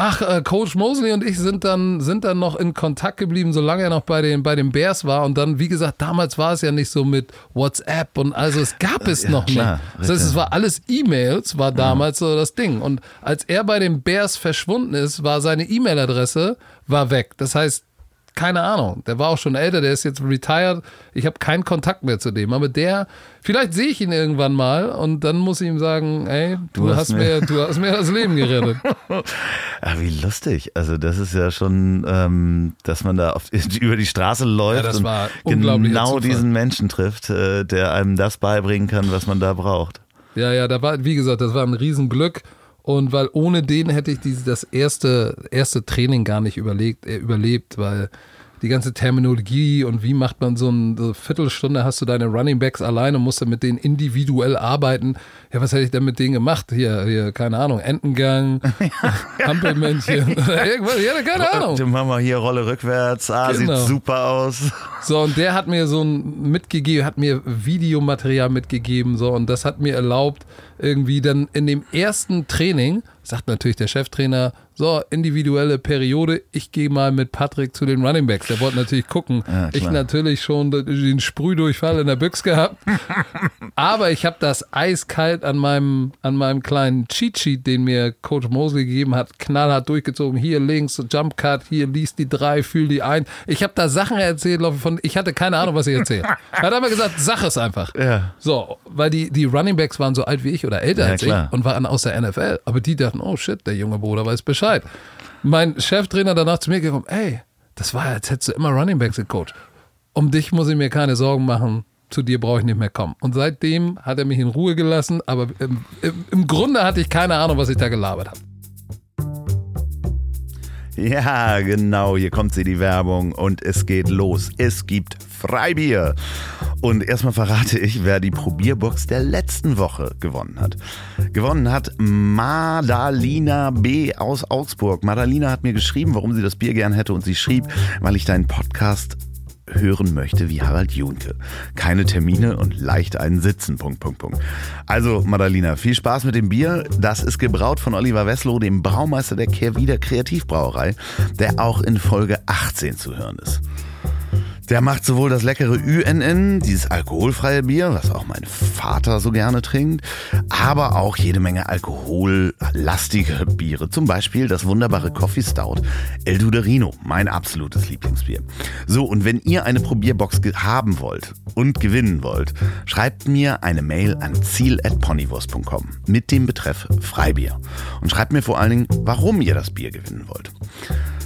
Ach, äh, Coach Mosley und ich sind dann, sind dann noch in Kontakt geblieben, solange er noch bei den, bei den Bears war. Und dann, wie gesagt, damals war es ja nicht so mit WhatsApp und also es gab es Ja, noch klar, nicht. Das heißt, es war alles E-Mails, war damals so das Ding. Und als er bei den Bears verschwunden ist, war seine E-Mail-Adresse war weg. Das heißt, keine Ahnung. Der war auch schon älter, der ist jetzt retired. Ich habe keinen Kontakt mehr zu dem. Aber der, vielleicht sehe ich ihn irgendwann mal und dann muss ich ihm sagen, ey, du, Du hast hast, mir- du hast mir das Leben gerettet. Ah, wie lustig. Also das ist ja schon, ähm, dass man da auf, über die Straße läuft Ja, und genau Zufall. diesen Menschen trifft, äh, der einem das beibringen kann, was man da braucht. Ja, ja, da war, wie gesagt, das war ein Riesenglück. Und weil ohne den hätte ich diese, das erste, erste Training gar nicht überlegt, äh, überlebt, weil die ganze Terminologie und wie macht man so eine Viertelstunde hast du deine Running Backs alleine und musst dann mit denen individuell arbeiten. Ja, was hätte ich denn mit denen gemacht? Hier, hier, keine Ahnung, Entengang, Hampelmännchen irgendwas. Hatte keine Ahnung. Dann machen wir hier Rolle rückwärts. Ah, Genau. sieht super aus. So, und der hat mir so ein mitgegeben, hat mir Videomaterial mitgegeben, so, und das hat mir erlaubt, irgendwie dann in dem ersten Training, sagt natürlich der Cheftrainer, so, individuelle Periode, ich gehe mal mit Patrick zu den Running Backs. Der wollte natürlich gucken. Ja, ich natürlich schon den Sprühdurchfall in der Büchse gehabt. Aber ich habe das eiskalt an meinem, an meinem kleinen Cheat Sheet, den mir Coach Mosley gegeben hat, knallhart durchgezogen. Hier links, Jump Cut, hier liest die drei, fühl die ein. Ich habe da Sachen erzählt, von, ich hatte keine Ahnung, was ich erzähle. Er hat aber gesagt, sag es einfach. Ja. So, weil die, die Running Backs waren so alt wie ich oder älter Ja, als klar. ich und waren aus der NFL. Aber die dachten, oh shit, der junge Bruder weiß Bescheid. Mein Cheftrainer danach zu mir gekommen, ey, das war, als hättest du immer Running Backs gecoacht. Um dich muss ich mir keine Sorgen machen. Zu dir brauche ich nicht mehr kommen. Und seitdem hat er mich in Ruhe gelassen, aber im, im, im Grunde hatte ich keine Ahnung, was ich da gelabert habe. Ja, genau, hier kommt sie, die Werbung und es geht los. Es gibt Freibier. Und erstmal verrate ich, wer die Probierbox der letzten Woche gewonnen hat. Gewonnen hat Madalina B. aus Augsburg. Madalina hat mir geschrieben, warum sie das Bier gern hätte und sie schrieb, weil ich deinen Podcast hören möchte wie Harald Junke. Keine Termine und leicht einen Sitzen. Punkt, Punkt, Punkt. Also, Madalina, viel Spaß mit dem Bier. Das ist gebraut von Oliver Wesslow, dem Braumeister der Kehrwieder Kreativbrauerei, der auch in Folge 18 zu hören ist. Der macht sowohl das leckere UNN, dieses alkoholfreie Bier, was auch mein Vater so gerne trinkt, aber auch jede Menge alkohollastige Biere. Zum Beispiel das wunderbare Coffee Stout El Duderino, mein absolutes Lieblingsbier. So, und wenn ihr eine Probierbox haben wollt und gewinnen wollt, schreibt mir eine Mail an ziel.ponywurst.com mit dem Betreff Freibier. Und schreibt mir vor allen Dingen, warum ihr das Bier gewinnen wollt.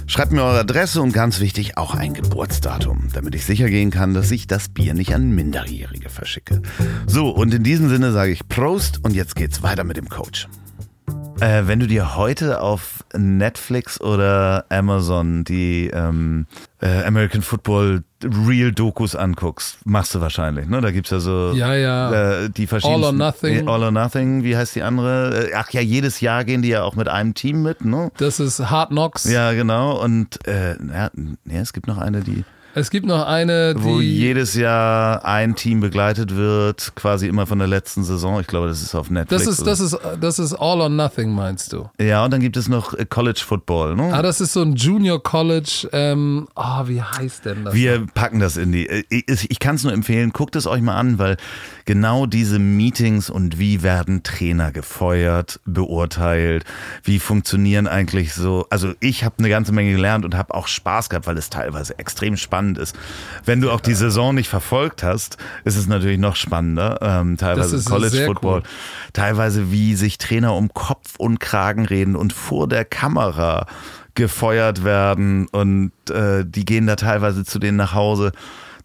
Schreibt mir eure Adresse und ganz wichtig auch ein Geburtsdatum, damit ich sicher gehen kann, dass ich das Bier nicht an Minderjährige verschicke. So, und in diesem Sinne sage ich Prost und jetzt geht's weiter mit dem Coach. Äh, wenn du dir heute auf Netflix oder Amazon die ähm, äh, American Football Real Dokus anguckst, machst du wahrscheinlich, ne? Da gibt's ja so Ja, ja. Äh, die verschiedenen All or Nothing. All or Nothing, wie heißt die andere? Äh, Ach ja, jedes Jahr gehen die ja auch mit einem Team mit, ne? Das ist Hard Knocks. Ja, genau. Und äh, ja, ja, es gibt noch eine, die Es gibt noch eine, die. wo jedes Jahr ein Team begleitet wird, quasi immer von der letzten Saison. Ich glaube, das ist auf Netflix. das ist, das ist, das ist All or Nothing, meinst du? ja, und dann gibt es noch äh, College Football. Ne? Ah, das ist so ein Junior College. Ähm, ah, wie heißt denn das? Wir packen das in die. äh, Ich, ich kann es nur empfehlen, guckt es euch mal an, weil genau diese Meetings und wie werden Trainer gefeuert, beurteilt, wie funktionieren eigentlich so. Also ich habe eine ganze Menge gelernt und habe auch Spaß gehabt, weil es teilweise extrem spannend ist. Wenn du auch die Saison nicht verfolgt hast, ist es natürlich noch spannender. Ähm, teilweise College Football, cool. teilweise wie sich Trainer um Kopf und Kragen reden und vor der Kamera gefeuert werden und äh, die gehen da teilweise zu denen nach Hause.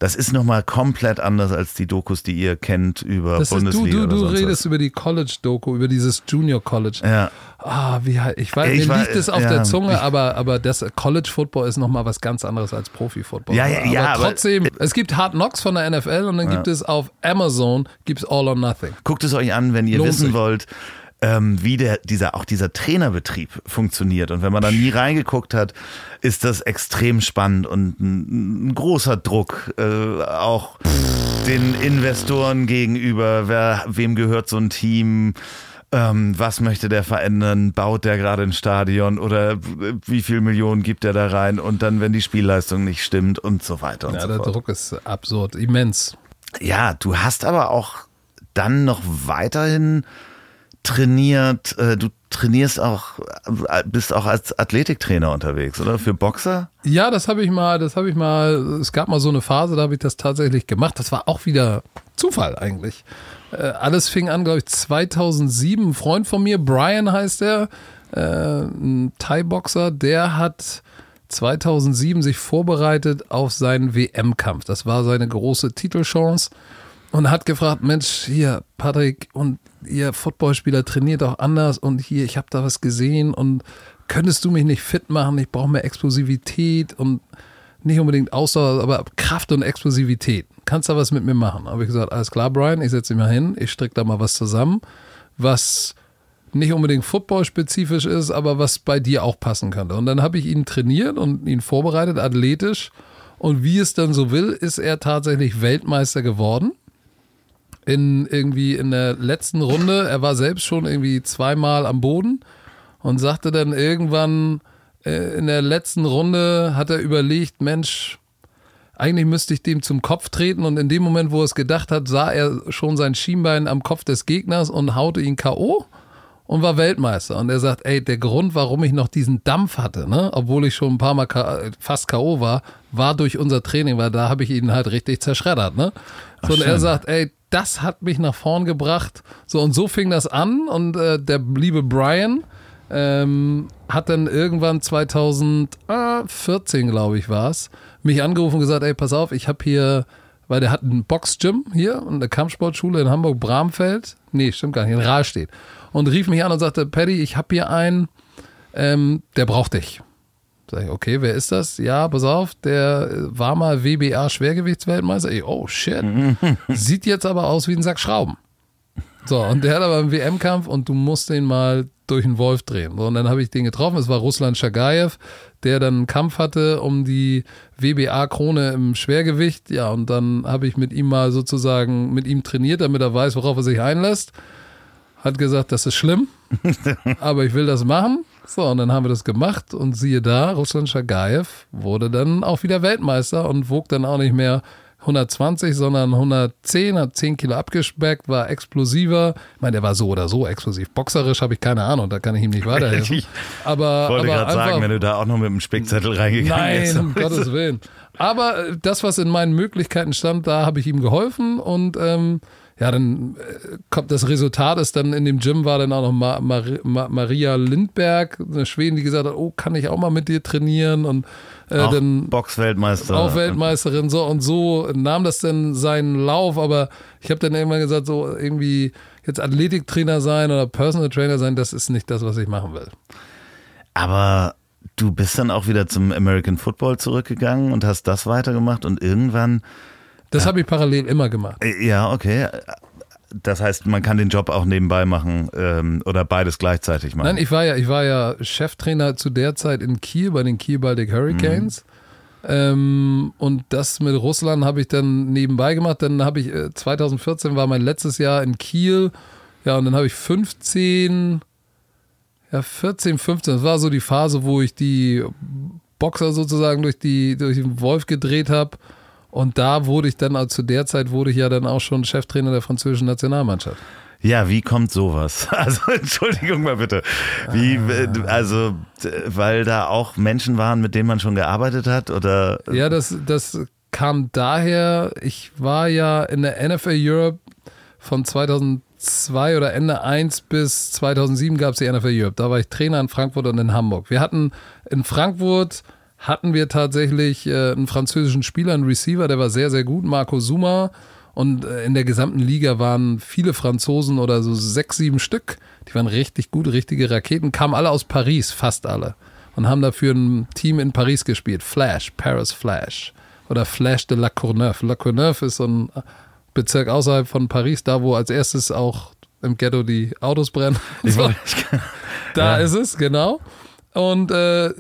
Das ist nochmal komplett anders als die Dokus, die ihr kennt über das ist, du, Bundesliga. du, du redest über die College-Doku, über dieses Junior College. was. Ja, Ah, wie ich weiß, Ich mir war- liegt es auf ja, der Zunge, ich- aber, aber das College Football ist nochmal was ganz anderes als Profi-Football. Ja, ja, ja, aber aber- trotzdem, es gibt Hard Knocks von der NFL und dann gibt es auf Amazon gibt's All or Nothing. guckt es euch an, wenn ihr Lohnt wissen sich. wollt, ähm, wie der, dieser, auch dieser Trainerbetrieb funktioniert. Und wenn man da nie reingeguckt hat, ist das extrem spannend und ein, ein großer Druck, äh, auch den Investoren gegenüber. Wer, wem gehört so ein Team? Ähm, was möchte der verändern? Baut der gerade ein Stadion oder wie viel Millionen gibt er da rein? Und dann, wenn die Spielleistung nicht stimmt und so weiter und Ja, so der fort. Druck ist absurd, immens. Ja, du hast aber auch dann noch weiterhin trainiert. Äh, Du trainierst auch, äh, bist auch als Athletiktrainer unterwegs, oder? Für Boxer? Ja, das habe ich mal, das habe ich mal, es gab mal so eine Phase, da habe ich das tatsächlich gemacht. Das war auch wieder Zufall eigentlich. Äh, alles fing an, glaube ich, 2007. Ein Freund von mir, Brian heißt er, ein Thai-Boxer, der hat 2007 sich vorbereitet auf seinen WM-Kampf. Das war seine große Titelchance und hat gefragt, Mensch, hier, Patrick und ihr Footballspieler trainiert auch anders und hier, ich habe da was gesehen und könntest du mich nicht fit machen? Ich brauche mehr Explosivität und nicht unbedingt Ausdauer, aber Kraft und Explosivität. Kannst da was mit mir machen? Habe ich gesagt, alles klar, Brian, ich setze mich mal hin, ich stricke da mal was zusammen, was nicht unbedingt football-spezifisch ist, aber was bei dir auch passen könnte. Und dann habe ich ihn trainiert und ihn vorbereitet, athletisch. Und wie es dann so will, ist er tatsächlich Weltmeister geworden. In irgendwie in der letzten Runde. Er war selbst schon irgendwie zweimal am Boden und sagte dann irgendwann äh, in der letzten Runde hat er überlegt, Mensch, eigentlich müsste ich dem zum Kopf treten und in dem Moment, wo er es gedacht hat, sah er schon sein Schienbein am Kopf des Gegners und haute ihn K.O. und war Weltmeister. Und er sagt, ey, der Grund, warum ich noch diesen Dampf hatte, ne, obwohl ich schon ein paar Mal K fast K.O. war, war durch unser Training, weil da habe ich ihn halt richtig zerschreddert, ne? So, und er sagt, ey, das hat mich nach vorn gebracht. So, und so fing das an und äh, der liebe Brian, ähm, hat dann irgendwann 2014, glaube ich, war es, mich angerufen und gesagt, ey, pass auf, ich habe hier, weil der hat ein Boxgym hier und eine Kampfsportschule in Hamburg-Bramfeld, nee, stimmt gar nicht, in Rahlstedt, und rief mich an und sagte, Paddy, ich habe hier einen, ähm, der braucht dich. Sag ich, okay, wer ist das? Ja, pass auf, der war mal WBA Schwergewichtsweltmeister. Ich, oh shit. Sieht jetzt aber aus wie ein Sack Schrauben. So, und der hat aber einen WM-Kampf und du musst den mal durch den Wolf drehen. So, und dann habe ich den getroffen. Es war Russland Schagayev, der dann einen Kampf hatte um die WBA-Krone im Schwergewicht. Ja, und dann habe ich mit ihm mal sozusagen mit ihm trainiert, damit er weiß, worauf er sich einlässt. Hat gesagt, das ist schlimm, aber ich will das machen. So, und dann haben wir das gemacht und siehe da, Ruslan Schagaev wurde dann auch wieder Weltmeister und wog dann auch nicht mehr 120, sondern 110, hat 10 Kilo abgespeckt, war explosiver. Ich meine, der war so oder so explosiv. Boxerisch habe ich keine Ahnung, da kann ich ihm nicht weiterhelfen. Aber, Ich wollte gerade sagen, wenn du da auch noch mit dem Spickzettel reingegangen Nein, bist. um Gottes Willen. Aber äh, das, was in meinen Möglichkeiten stand, da habe ich ihm geholfen und ähm, ja, dann äh, kommt das Resultat ist dann in dem Gym war dann auch noch Ma Ma Ma Maria Lindberg, eine Schwedin, die gesagt hat, oh, kann ich auch mal mit dir trainieren und äh, Auch dann Boxweltmeister. auch Weltmeisterin so und so nahm das dann seinen Lauf, aber ich habe dann irgendwann gesagt, so irgendwie jetzt Athletiktrainer sein oder Personal Trainer sein, das ist nicht das, was ich machen will. Aber du bist dann auch wieder zum American Football zurückgegangen und hast das weitergemacht und irgendwann, Das habe ich parallel immer gemacht. äh, ja, okay. Das heißt, man kann den Job auch nebenbei machen ähm, oder beides gleichzeitig machen. Nein, ich war ja, ich war ja Cheftrainer zu der Zeit in Kiel bei den Kiel Baltic Hurricanes. Ähm, und das mit Russland habe ich dann nebenbei gemacht. Dann habe ich, äh, 2014 war mein letztes Jahr in Kiel. Ja, und dann habe ich 15, ja, 14, 15, das war so die Phase, wo ich die Boxer sozusagen durch, die, durch den Wolf gedreht habe. Und da wurde ich dann, also zu der Zeit wurde ich ja dann auch schon Cheftrainer der französischen Nationalmannschaft. Ja, wie kommt sowas? Also Entschuldigung mal bitte. Wie, äh, also, weil da auch Menschen waren, mit denen man schon gearbeitet hat oder? Ja, das, das kam daher, ich war ja in der NFL Europe von 2002 oder Ende 1 bis 2007 gab es die NFL Europe. Da war ich Trainer in Frankfurt und in Hamburg. Wir hatten in Frankfurt hatten wir tatsächlich äh, einen französischen Spieler, einen Receiver, der war sehr, sehr gut, Marco Suma. Und äh, in der gesamten Liga waren viele Franzosen oder so sechs, sieben Stück. Die waren richtig gut, richtige Raketen, kamen alle aus Paris, fast alle. Und haben dafür ein Team in Paris gespielt. Flash, Paris Flash. Oder Flash de La Courneuve. La Courneuve ist so ein Bezirk außerhalb von Paris, da wo als erstes auch im Ghetto die Autos brennen. So. Da ist es, genau. Und äh,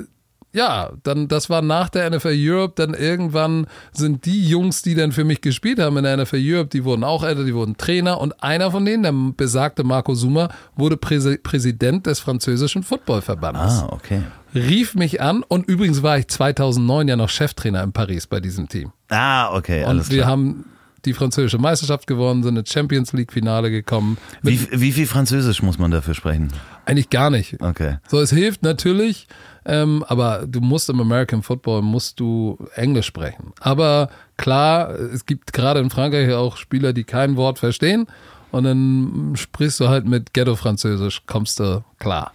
ja, dann, das war nach der NFL Europe, dann irgendwann sind die Jungs, die dann für mich gespielt haben in der NFL Europe, die wurden auch älter, die wurden Trainer und einer von denen, der besagte Marco Suma, wurde Präse Präsident des französischen Footballverbandes. Ah, okay. Rief mich an und übrigens war ich 2009 ja noch Cheftrainer in Paris bei diesem Team. Ah, okay, Und alles wir klar. haben die französische Meisterschaft gewonnen, sind ins Champions League Finale gekommen. Wie, wie viel Französisch muss man dafür sprechen? eigentlich gar nicht. Okay. So, es hilft natürlich, ähm, aber du musst im American Football musst du Englisch sprechen. Aber klar, es gibt gerade in Frankreich auch Spieler, die kein Wort verstehen. Und dann sprichst du halt mit Ghetto-Französisch, kommst du klar.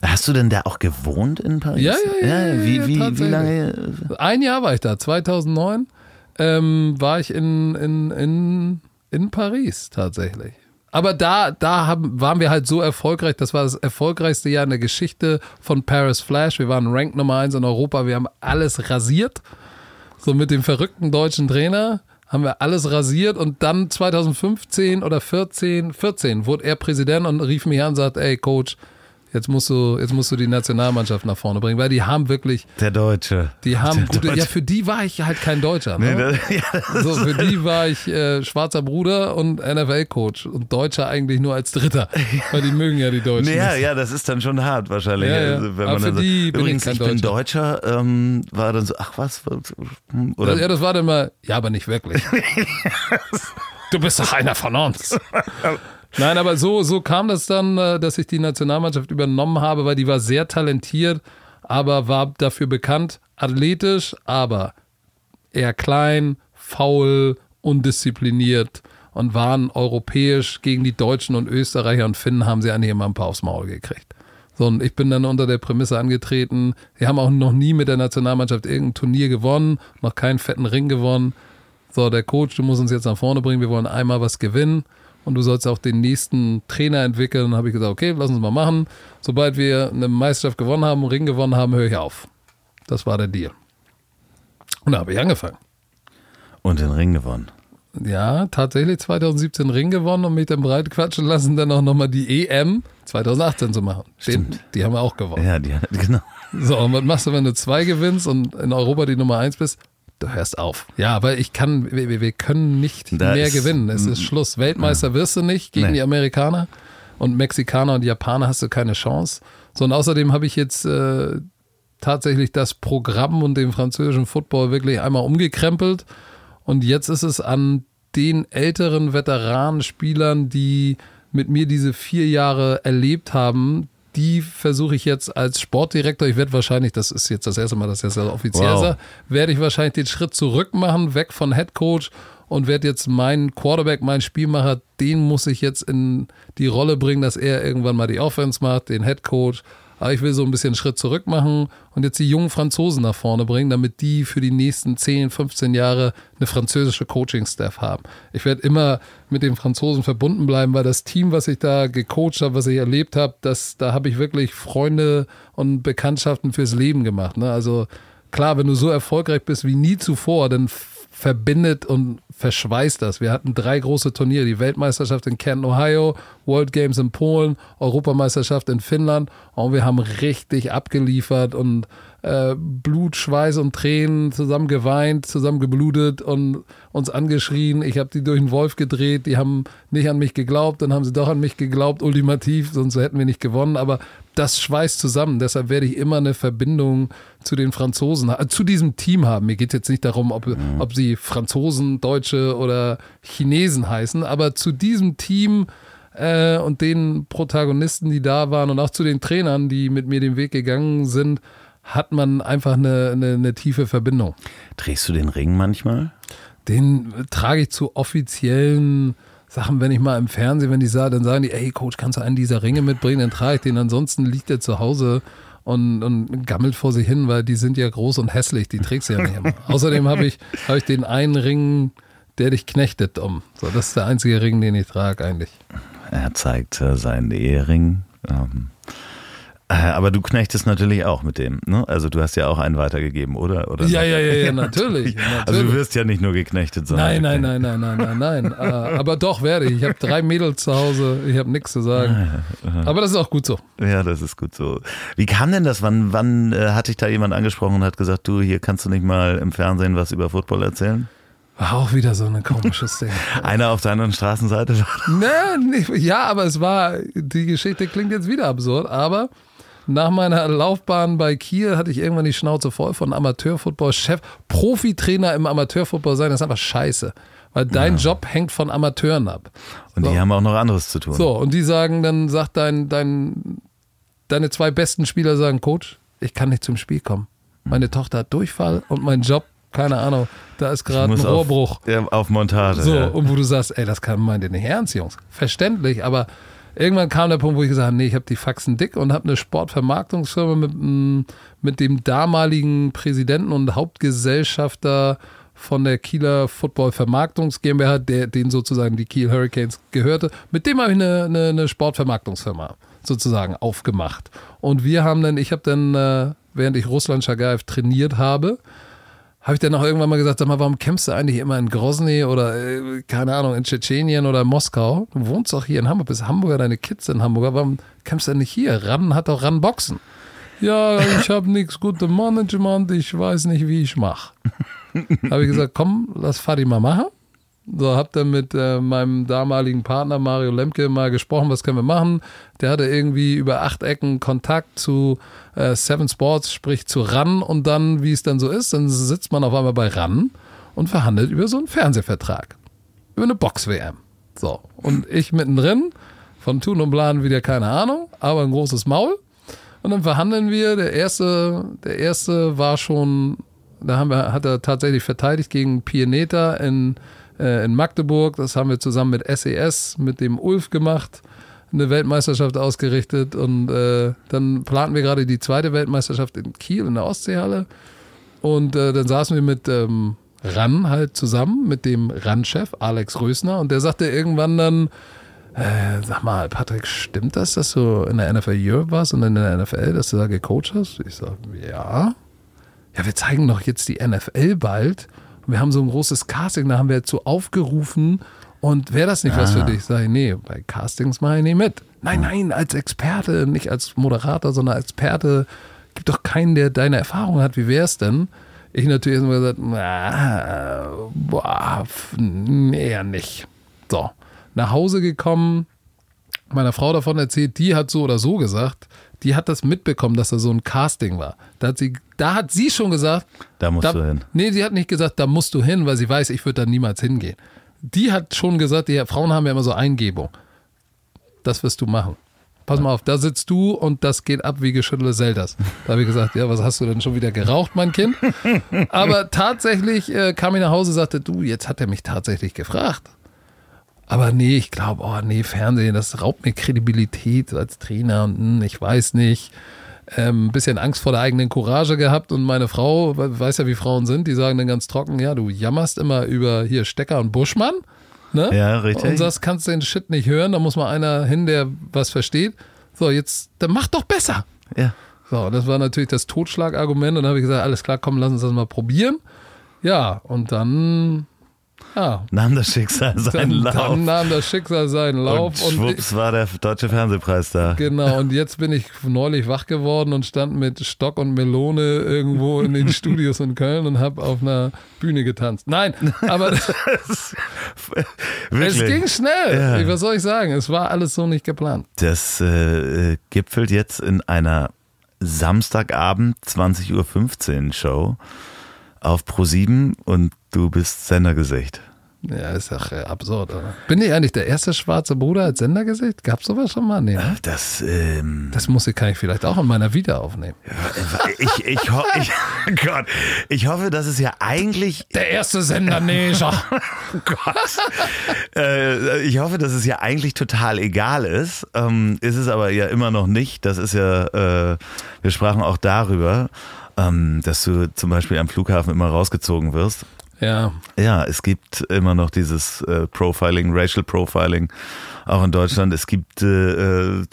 Hast du denn da auch gewohnt in Paris? Ja, ja, ja, ja, wie, ja, wie, wie tatsächlich. lange? Ein Jahr war ich da, 2009 ähm, war ich in, in, in, in Paris tatsächlich. Aber da, da haben, waren wir halt so erfolgreich, das war das erfolgreichste Jahr in der Geschichte von Paris Flash. Wir waren Rank Nummer 1 in Europa, wir haben alles rasiert. So mit dem verrückten deutschen Trainer haben wir alles rasiert und dann 2015 oder 14, 14 wurde er Präsident und rief mich an und sagt, ey Coach, jetzt musst du, jetzt musst du die Nationalmannschaft nach vorne bringen, weil die haben wirklich, Der Deutsche. die haben Der gute, Deutsche. ja, für die war ich halt kein Deutscher. Ne? Nee, das, ja, so, für die war ich äh, schwarzer Bruder und NFL-Coach und Deutscher eigentlich nur als Dritter, weil die mögen ja die Deutschen. Nee, ja, ja, das ist dann schon hart wahrscheinlich. Ja, ja. Also, wenn Aber man für dann so, Übrigens, kein ich bin Deutscher, ähm, war dann so, ach was? Oder, ja, das war dann mal, ja, aber nicht wirklich. du bist doch einer von uns. Nein, aber so, so kam das dann, äh, dass ich die Nationalmannschaft übernommen habe, weil die war sehr talentiert, aber war dafür bekannt, athletisch, aber eher klein, faul, undiszipliniert und waren europäisch gegen die Deutschen und Österreicher und Finnen haben sie eigentlich immer ein paar aufs Maul gekriegt. So, und ich bin dann unter der Prämisse angetreten. Wir haben auch noch nie mit der Nationalmannschaft irgendein Turnier gewonnen, noch keinen fetten Ring gewonnen. So, der Coach, du musst uns jetzt nach vorne bringen, wir wollen einmal was gewinnen und du sollst auch den nächsten Trainer entwickeln. Dann habe ich gesagt, okay, lass uns mal machen. Sobald wir eine Meisterschaft gewonnen haben, einen Ring gewonnen haben, höre ich auf. Das war der Deal. Und da habe ich angefangen. und den Ring gewonnen. Ja, tatsächlich 2017 Ring gewonnen und mich dann breit quatschen lassen, dann auch nochmal die EM 2018 zu machen. Den, Stimmt. die haben wir auch gewonnen. Ja, die, genau. So, und was machst du, wenn du zwei gewinnst und in Europa die Nummer eins bist? Du hörst auf. Ja, weil ich kann, wir, wir- können nicht Da mehr gewinnen. Es ist Schluss. Weltmeister wirst du nicht gegen Nee. die Amerikaner und Mexikaner und Japaner hast du keine Chance. So, und außerdem habe ich jetzt äh, tatsächlich das Programm und den französischen Football wirklich einmal umgekrempelt. Und jetzt ist es an den älteren Veteranenspielern, die mit mir diese vier Jahre erlebt haben, die versuche ich jetzt als Sportdirektor, ich werde wahrscheinlich, das ist jetzt das erste Mal, dass ich das offiziell wow. sage, werde ich wahrscheinlich den Schritt zurück machen, weg von Head Coach und werde jetzt meinen Quarterback, meinen Spielmacher, den muss ich jetzt in die Rolle bringen, dass er irgendwann mal die Offense macht, den Head Coach aber ich will so ein bisschen Schritt zurück machen und jetzt die jungen Franzosen nach vorne bringen, damit die für die nächsten 10, 15 Jahre eine französische Coaching-Staff haben. Ich werde immer mit den Franzosen verbunden bleiben, weil das Team, was ich da gecoacht habe, was ich erlebt habe, da habe ich wirklich Freunde und Bekanntschaften fürs Leben gemacht. Ne? Also klar, wenn du so erfolgreich bist wie nie zuvor, dann verbindet und verschweißt das. Wir hatten drei große Turniere, die Weltmeisterschaft in Canton, Ohio, World Games in Polen, Europameisterschaft in Finnland und wir haben richtig abgeliefert und äh, Blut, Schweiß und Tränen zusammen geweint, zusammen geblutet und uns angeschrien. Ich habe die durch den Wolf gedreht, die haben nicht an mich geglaubt, dann haben sie doch an mich geglaubt, ultimativ, sonst hätten wir nicht gewonnen. Aber das schweißt zusammen. Deshalb werde ich immer eine Verbindung zu den Franzosen, zu diesem Team haben. Mir geht jetzt nicht darum, ob, mhm. ob sie Franzosen, Deutsche oder Chinesen heißen, aber zu diesem Team äh, und den Protagonisten, die da waren und auch zu den Trainern, die mit mir den Weg gegangen sind, hat man einfach eine, eine, eine tiefe Verbindung. Trägst du den Ring manchmal? Den trage ich zu offiziellen Sachen, wenn ich mal im Fernsehen, wenn die sagen, dann sagen die, ey Coach, kannst du einen dieser Ringe mitbringen? Dann trage ich den. Ansonsten liegt er zu Hause und, und gammelt vor sich hin, weil die sind ja groß und hässlich, die trägst du ja nicht immer. Außerdem habe ich, hab ich den einen Ring, der dich knechtet um. So, das ist der einzige Ring, den ich trage eigentlich. Er zeigt äh, seinen Ehering. Ähm, äh, aber du knechtest natürlich auch mit dem, ne? Also du hast ja auch einen weitergegeben, oder? oder ja, ja, ja, ja, natürlich, natürlich, Also du wirst ja nicht nur geknechtet, sondern. Nein, nein, nein, nein, nein, nein, nein. Äh, aber doch werde ich. Ich habe drei Mädels zu Hause, ich habe nichts zu sagen. Aber das ist auch gut so. Ja, das ist gut so. Wie kam denn das? Wann, wann äh, hat dich da jemand angesprochen und hat gesagt, du, hier kannst du nicht mal im Fernsehen was über Football erzählen? War auch wieder so ein komisches Ding. Einer auf der anderen Straßenseite? Nee, ja, aber es war, die Geschichte klingt jetzt wieder absurd, aber nach meiner Laufbahn bei Kiel hatte ich irgendwann die Schnauze voll von Amateurfootball. Chef, Profitrainer im Amateurfootball sein, das ist einfach scheiße. Weil dein ja. Job hängt von Amateuren ab. Und so. die haben auch noch anderes zu tun. So, und die sagen, dann sagt dein, dein, deine zwei besten Spieler sagen, Coach, ich kann nicht zum Spiel kommen. Meine Tochter hat Durchfall und mein Job, keine Ahnung, da ist gerade ein Rohrbruch. Auf, ja, auf Montage. So, ja. und wo du sagst, ey, das kann man dir nicht ernst, Jungs. Verständlich, aber irgendwann kam der Punkt, wo ich gesagt habe, nee, ich habe die Faxen dick und habe eine Sportvermarktungsfirma mit, mit dem damaligen Präsidenten und Hauptgesellschafter von der Kieler Football Vermarktungs GmbH, der, den sozusagen die Kiel Hurricanes gehörte. Mit dem habe ich eine, eine, eine, Sportvermarktungsfirma sozusagen aufgemacht. Und wir haben dann, ich habe dann, äh, während ich Russland Schagaev trainiert habe, habe ich dann auch irgendwann mal gesagt, sag mal, warum kämpfst du eigentlich immer in Grozny oder, äh, keine Ahnung, in Tschetschenien oder Moskau? Du wohnst doch hier in Hamburg, bist Hamburger, deine Kids sind Hamburger, warum kämpfst du denn nicht hier? Ran hat doch Ran Boxen. Ja, ich habe nichts gutes Management, ich weiß nicht, wie ich mache. habe ich gesagt, komm, lass Fadi mal machen. So, hab dann mit äh, meinem damaligen Partner Mario Lemke mal gesprochen, was können wir machen. Der hatte irgendwie über acht Ecken Kontakt zu äh, Seven Sports, sprich zu RAN und dann, wie es dann so ist, dann sitzt man auf einmal bei RAN und verhandelt über so einen Fernsehvertrag. Über eine Box-WM. So, und ich mittendrin, von Tun und Plan wieder keine Ahnung, aber ein großes Maul. Und dann verhandeln wir. Der erste, der erste war schon, da haben wir, hat er tatsächlich verteidigt gegen Pianeta in äh, in Magdeburg. Das haben wir zusammen mit SES, e mit dem Ulf gemacht, eine Weltmeisterschaft ausgerichtet. Und äh, dann planten wir gerade die zweite Weltmeisterschaft in Kiel in der Ostseehalle. Und äh, dann saßen wir mit ähm, RAN halt zusammen, mit dem RAN-Chef Alex Rösner. Und der sagte irgendwann dann, äh, sag mal, Patrick, stimmt das, dass du in der NFL Europe warst und in der NFL, dass du da gecoacht hast? Ich sage, ja. Ja, wir zeigen doch jetzt die NFL bald wir haben so ein großes Casting, da haben wir dazu aufgerufen. Und wäre das nicht ah. was für ah. dich? Sag ich, nee, bei Castings mache ich nicht mit. Nein, nein, als Experte, nicht als Moderator, sondern als Experte. Gibt doch keinen, der deine Erfahrung hat. Wie wäre es denn? Ich natürlich erstmal gesagt, na, boah, eher nicht. So, nach Hause gekommen, meiner Frau davon erzählt, die hat so oder so gesagt, die hat das mitbekommen, dass da so ein Casting war. Da hat sie, da hat sie schon gesagt, Da musst da, du hin. Nee, sie hat nicht gesagt, da musst du hin, weil sie weiß, ich würde da niemals hingehen. Die hat schon gesagt, die Frauen haben ja immer so Eingebung. Das wirst du machen. Pass mal auf, da sitzt du und das geht ab wie geschüttelte Zeldas. Da habe ich gesagt, ja, was hast du denn schon wieder geraucht, mein Kind? Aber tatsächlich äh, kam ich nach Hause und sagte, du, jetzt hat er mich tatsächlich gefragt. Aber nee, ich glaube, oh nee, Fernsehen, das raubt mir Kredibilität als Trainer und hm, ich weiß nicht. Ähm, ein bisschen Angst vor der eigenen Courage gehabt und meine Frau, we- weiß ja, wie Frauen sind, die sagen dann ganz trocken, ja, du jammerst immer über hier Stecker und Buschmann. Ne? Ja, richtig. Und sagst, kannst den Shit nicht hören, da muss mal einer hin, der was versteht. So, jetzt, dann mach doch besser. Ja. So, das war natürlich das Totschlagargument und dann habe ich gesagt, alles klar, komm, lass uns das mal probieren. Ja, und dann, ja, Nahm das Schicksal seinen dann, Lauf. dann nahm das Schicksal seinen und Lauf und, schwupps war der Deutsche Fernsehpreis da. genau, und jetzt bin ich neulich wach geworden und stand mit Stock und Melone irgendwo in den Studios in Köln und habe auf einer Bühne getanzt. Nein, aber es ging schnell. Ja. Ich- Was soll ich sagen? Es war alles so nicht geplant. Das äh, gipfelt jetzt in einer Samstagabend 20.15 Uhr Show auf Pro7 und du bist Sendergesicht. Ja, ist doch äh, absurd, oder? Bin ich eigentlich der erste schwarze Bruder als Sendergesicht? Gab's sowas schon mal? Nee, ne? Das, ähm, Das muss ich, kann ich vielleicht auch in meiner Vita aufnehmen. ich, ich, ho ich, Gott, ich hoffe, dass es ja eigentlich, Der erste Sender-Neger. Gott, äh, ich hoffe, dass es ja eigentlich total egal ist. Ähm, ist es aber ja immer noch nicht. Das ist ja, äh, wir sprachen auch darüber, ähm, dass du zum Beispiel am Flughafen immer rausgezogen wirst. Ja, Ja, es gibt immer noch dieses äh, Profiling, Racial Profiling, auch in Deutschland. Es gibt äh, äh,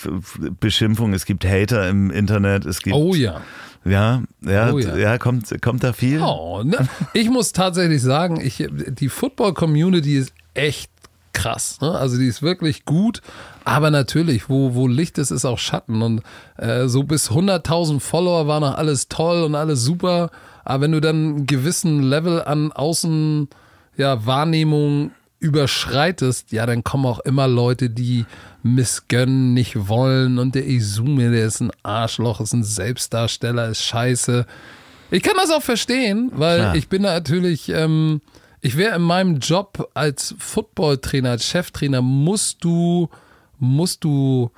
Beschimpfung, es gibt Hater im Internet, es gibt. oh ja. Ja, ja, Oh ja. ja. kommt, kommt da viel? Oh, ne? Ich muss tatsächlich sagen, ich, die Football-Community ist echt krass. Ne? Also die ist wirklich gut, aber natürlich, wo, wo Licht ist, ist auch Schatten. Und äh, so bis 100.000 Follower war noch alles toll und alles super. Aber wenn du dann einen gewissen Level an Außen, ja, Wahrnehmung überschreitest, ja, dann kommen auch immer Leute, die missgönnen, nicht wollen und der Izume, der ist ein Arschloch, ist ein Selbstdarsteller, ist scheiße. Ich kann das auch verstehen, weil Klar. ich bin natürlich, ähm, ich wäre in meinem Job als Footballtrainer, als Cheftrainer, musst du, musst du,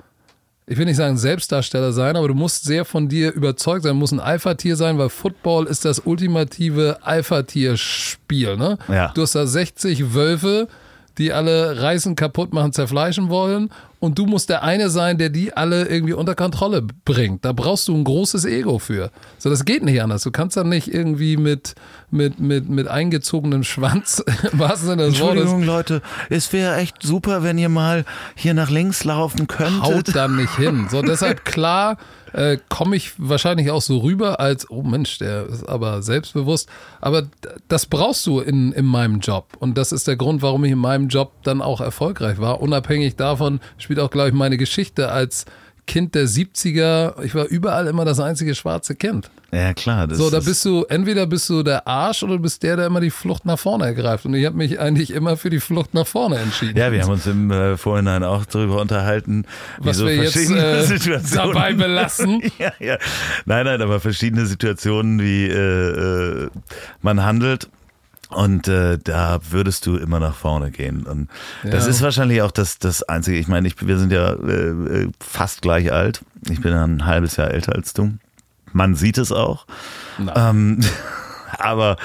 ich will nicht sagen Selbstdarsteller sein, aber du musst sehr von dir überzeugt sein, musst ein Alpha-Tier sein, weil Football ist das ultimative Alpha-Tier-Spiel. Ne? Ja. Du hast da 60 Wölfe, die alle reißen, kaputt machen, zerfleischen wollen. Und du musst der eine sein, der die alle irgendwie unter Kontrolle bringt. Da brauchst du ein großes Ego für. So, das geht nicht anders. Du kannst dann nicht irgendwie mit, mit, mit, mit eingezogenem Schwanz, im wahrsten Sinne des Wortes, Entschuldigung, Leute, es wäre echt super, wenn ihr mal hier nach links laufen könntet. haut dann nicht hin. So, deshalb klar äh, komme ich wahrscheinlich auch so rüber als, oh Mensch, der ist aber selbstbewusst. Aber das brauchst du in, in meinem Job. Und das ist der Grund, warum ich in meinem Job dann auch erfolgreich war. Unabhängig davon spielt auch, glaube ich, meine Geschichte als Kind der 70er. Ich war überall immer das einzige schwarze Kind. Ja, klar. So, da ist- bist du, entweder bist du der Arsch oder du bist der, der immer die Flucht nach vorne ergreift. Und ich habe mich eigentlich immer für die Flucht nach vorne entschieden. Ja, wir haben uns im äh, Vorhinein auch darüber unterhalten, wie Was so wir jetzt äh, Situationen dabei belassen. ja, ja. Nein, nein, aber verschiedene Situationen, wie äh, äh, man handelt. Und äh, da würdest du immer nach vorne gehen. Und das Ja. ist wahrscheinlich auch das, das Einzige. Ich meine, ich, wir sind ja äh, äh, fast gleich alt. Ich bin ein halbes Jahr älter als du. Man sieht es auch. Ähm, aber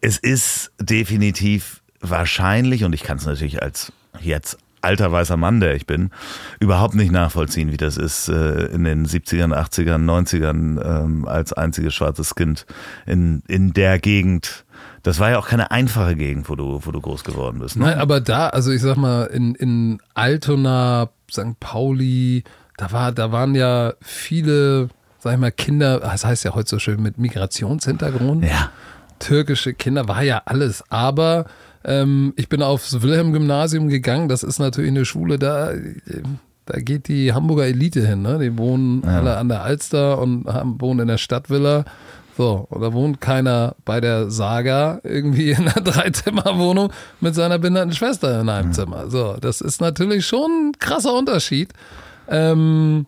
es ist definitiv wahrscheinlich, und ich kann es natürlich als jetzt alter weißer Mann, der ich bin, überhaupt nicht nachvollziehen, wie das ist, äh, in den 70ern, 80ern, 90ern ähm, als einziges schwarzes Kind in, in der Gegend. Das war ja auch keine einfache Gegend, wo du, wo du groß geworden bist. Ne? Nein, aber da, also ich sag mal, in, in Altona, St. Pauli, da war, da waren ja viele, sag ich mal, Kinder, das heißt ja heute so schön mit Migrationshintergrund. Ja. Türkische Kinder, war ja alles. Aber ähm, ich bin aufs Wilhelm-Gymnasium gegangen. Das ist natürlich eine Schule, da, da geht die Hamburger Elite hin. Ne? Die wohnen alle an der Alster und haben, wohnen in der Stadtvilla. So, da wohnt keiner bei der Saga irgendwie in einer Dreizimmerwohnung mit seiner behinderten Schwester in einem Zimmer. So, das ist natürlich schon ein krasser Unterschied. Ähm,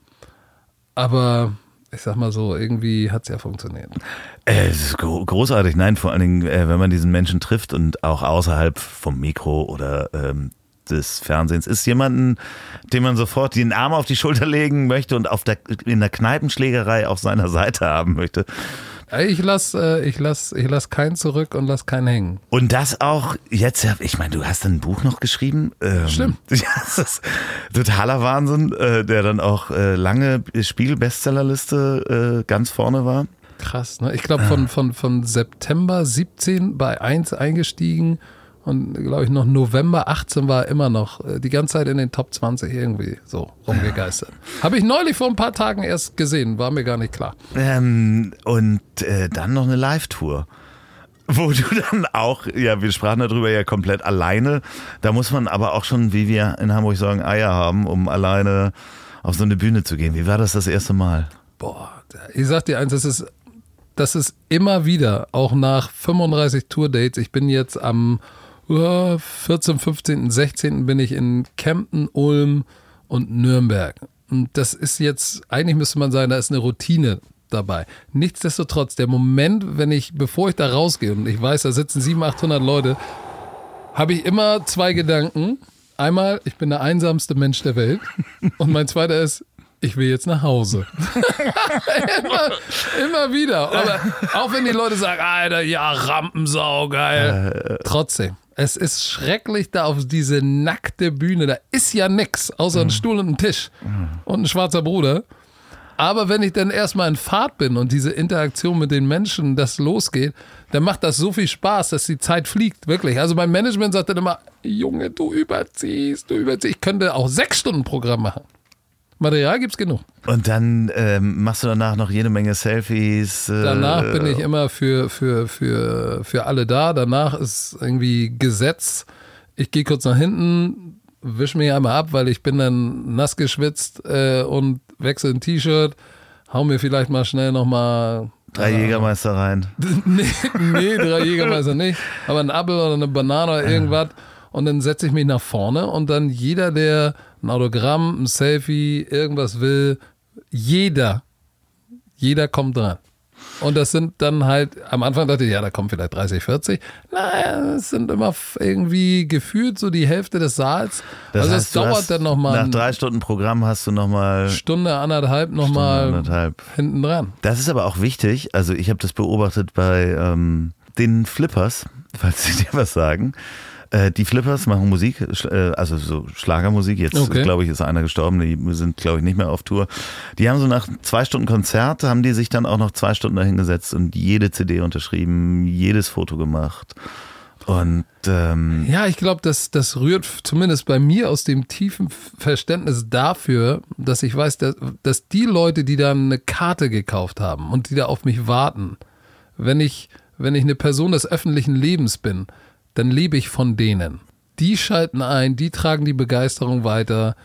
aber ich sag mal so, irgendwie hat es ja funktioniert. Äh, es ist gro großartig, nein, vor allen Dingen, äh, wenn man diesen Menschen trifft und auch außerhalb vom Mikro oder ähm, des Fernsehens ist jemanden, dem man sofort den Arm auf die Schulter legen möchte und auf der, in der Kneipenschlägerei auf seiner Seite haben möchte. Ich lasse äh, ich lass, ich lass keinen zurück und lass keinen hängen. Und das auch jetzt, ich meine, du hast ein Buch noch geschrieben. Ähm, Stimmt. Ja, das ist totaler Wahnsinn, äh, der dann auch äh, lange Spiegel-Bestsellerliste äh, ganz vorne war. Krass, ne? Ich glaube, von, von, von September 17 bei 1 eingestiegen und glaube ich noch November 18 war er immer noch äh, die ganze Zeit in den Top 20 irgendwie so rumgegeistert. Habe ich neulich vor ein paar Tagen erst gesehen, war mir gar nicht klar. Ähm, und äh, dann noch eine Live-Tour. Wo du dann auch, ja, wir sprachen darüber ja komplett alleine. Da muss man aber auch schon, wie wir in Hamburg sagen, Eier haben, um alleine auf so eine Bühne zu gehen. Wie war das das erste Mal? Boah, ich sag dir eins, das ist, das ist immer wieder, auch nach 35 Tourdates. Ich bin jetzt am 14., 15., 16. bin ich in Kempten, Ulm und Nürnberg. Und das ist jetzt, eigentlich müsste man sagen, da ist eine Routine dabei. Nichtsdestotrotz, der Moment, wenn ich, bevor ich da rausgehe und ich weiß, da sitzen 700, 800 Leute, habe ich immer zwei Gedanken. Einmal, ich bin der einsamste Mensch der Welt. Und mein zweiter ist, ich will jetzt nach Hause. immer, immer wieder. Aber auch wenn die Leute sagen, Alter, ja, Rampensau, geil. Trotzdem. Es ist schrecklich da auf diese nackte Bühne. Da ist ja nix, außer ein Stuhl und ein Tisch und ein schwarzer Bruder. Aber wenn ich dann erstmal in Fahrt bin und diese Interaktion mit den Menschen, das losgeht, dann macht das so viel Spaß, dass die Zeit fliegt, wirklich. Also mein Management sagt dann immer, Junge, du überziehst, du überziehst. Ich könnte auch sechs Stunden Programm machen. Material gibt's genug. Und dann ähm, machst du danach noch jede Menge Selfies. Äh, Danach bin ich immer für, für, für, für alle da. Danach ist irgendwie Gesetz. Ich gehe kurz nach hinten, wisch mich einmal ab, weil ich bin dann nass geschwitzt äh, und wechsle ein T-Shirt, hau mir vielleicht mal schnell nochmal drei Jägermeister rein. nee, nee, drei Jägermeister nicht, aber ein Apfel oder eine Banane oder irgendwas. Und dann setze ich mich nach vorne und dann jeder, der ein Autogramm, ein Selfie, irgendwas will, jeder, jeder kommt dran. Und das sind dann halt, am Anfang dachte ich, ja, da kommen vielleicht 30, 40. Naja, es sind immer irgendwie gefühlt so die Hälfte des Saals. Das also heißt, es dauert hast dann nochmal Nach drei Stunden Programm hast du nochmal Stunde, anderthalb nochmal anderthalb. hinten dran. Das ist aber auch wichtig. Also ich habe das beobachtet bei ähm, den Flippers, falls sie dir was sagen. Äh, die Flippers machen Musik, äh, also so Schlagermusik. Jetzt, Okay. glaube ich, ist einer gestorben. Die sind, glaube ich, nicht mehr auf Tour. Die haben so nach zwei Stunden Konzert, haben die sich dann auch noch zwei Stunden dahingesetzt und jede CD unterschrieben, jedes Foto gemacht. Und ähm, Ja, ich glaube, das, das rührt zumindest bei mir aus dem tiefen Verständnis dafür, dass ich weiß, dass, dass die Leute, die da eine Karte gekauft haben und die da auf mich warten, wenn ich, wenn ich eine Person des öffentlichen Lebens bin, dann lebe ich von denen. Die schalten ein, die tragen die Begeisterung weiter.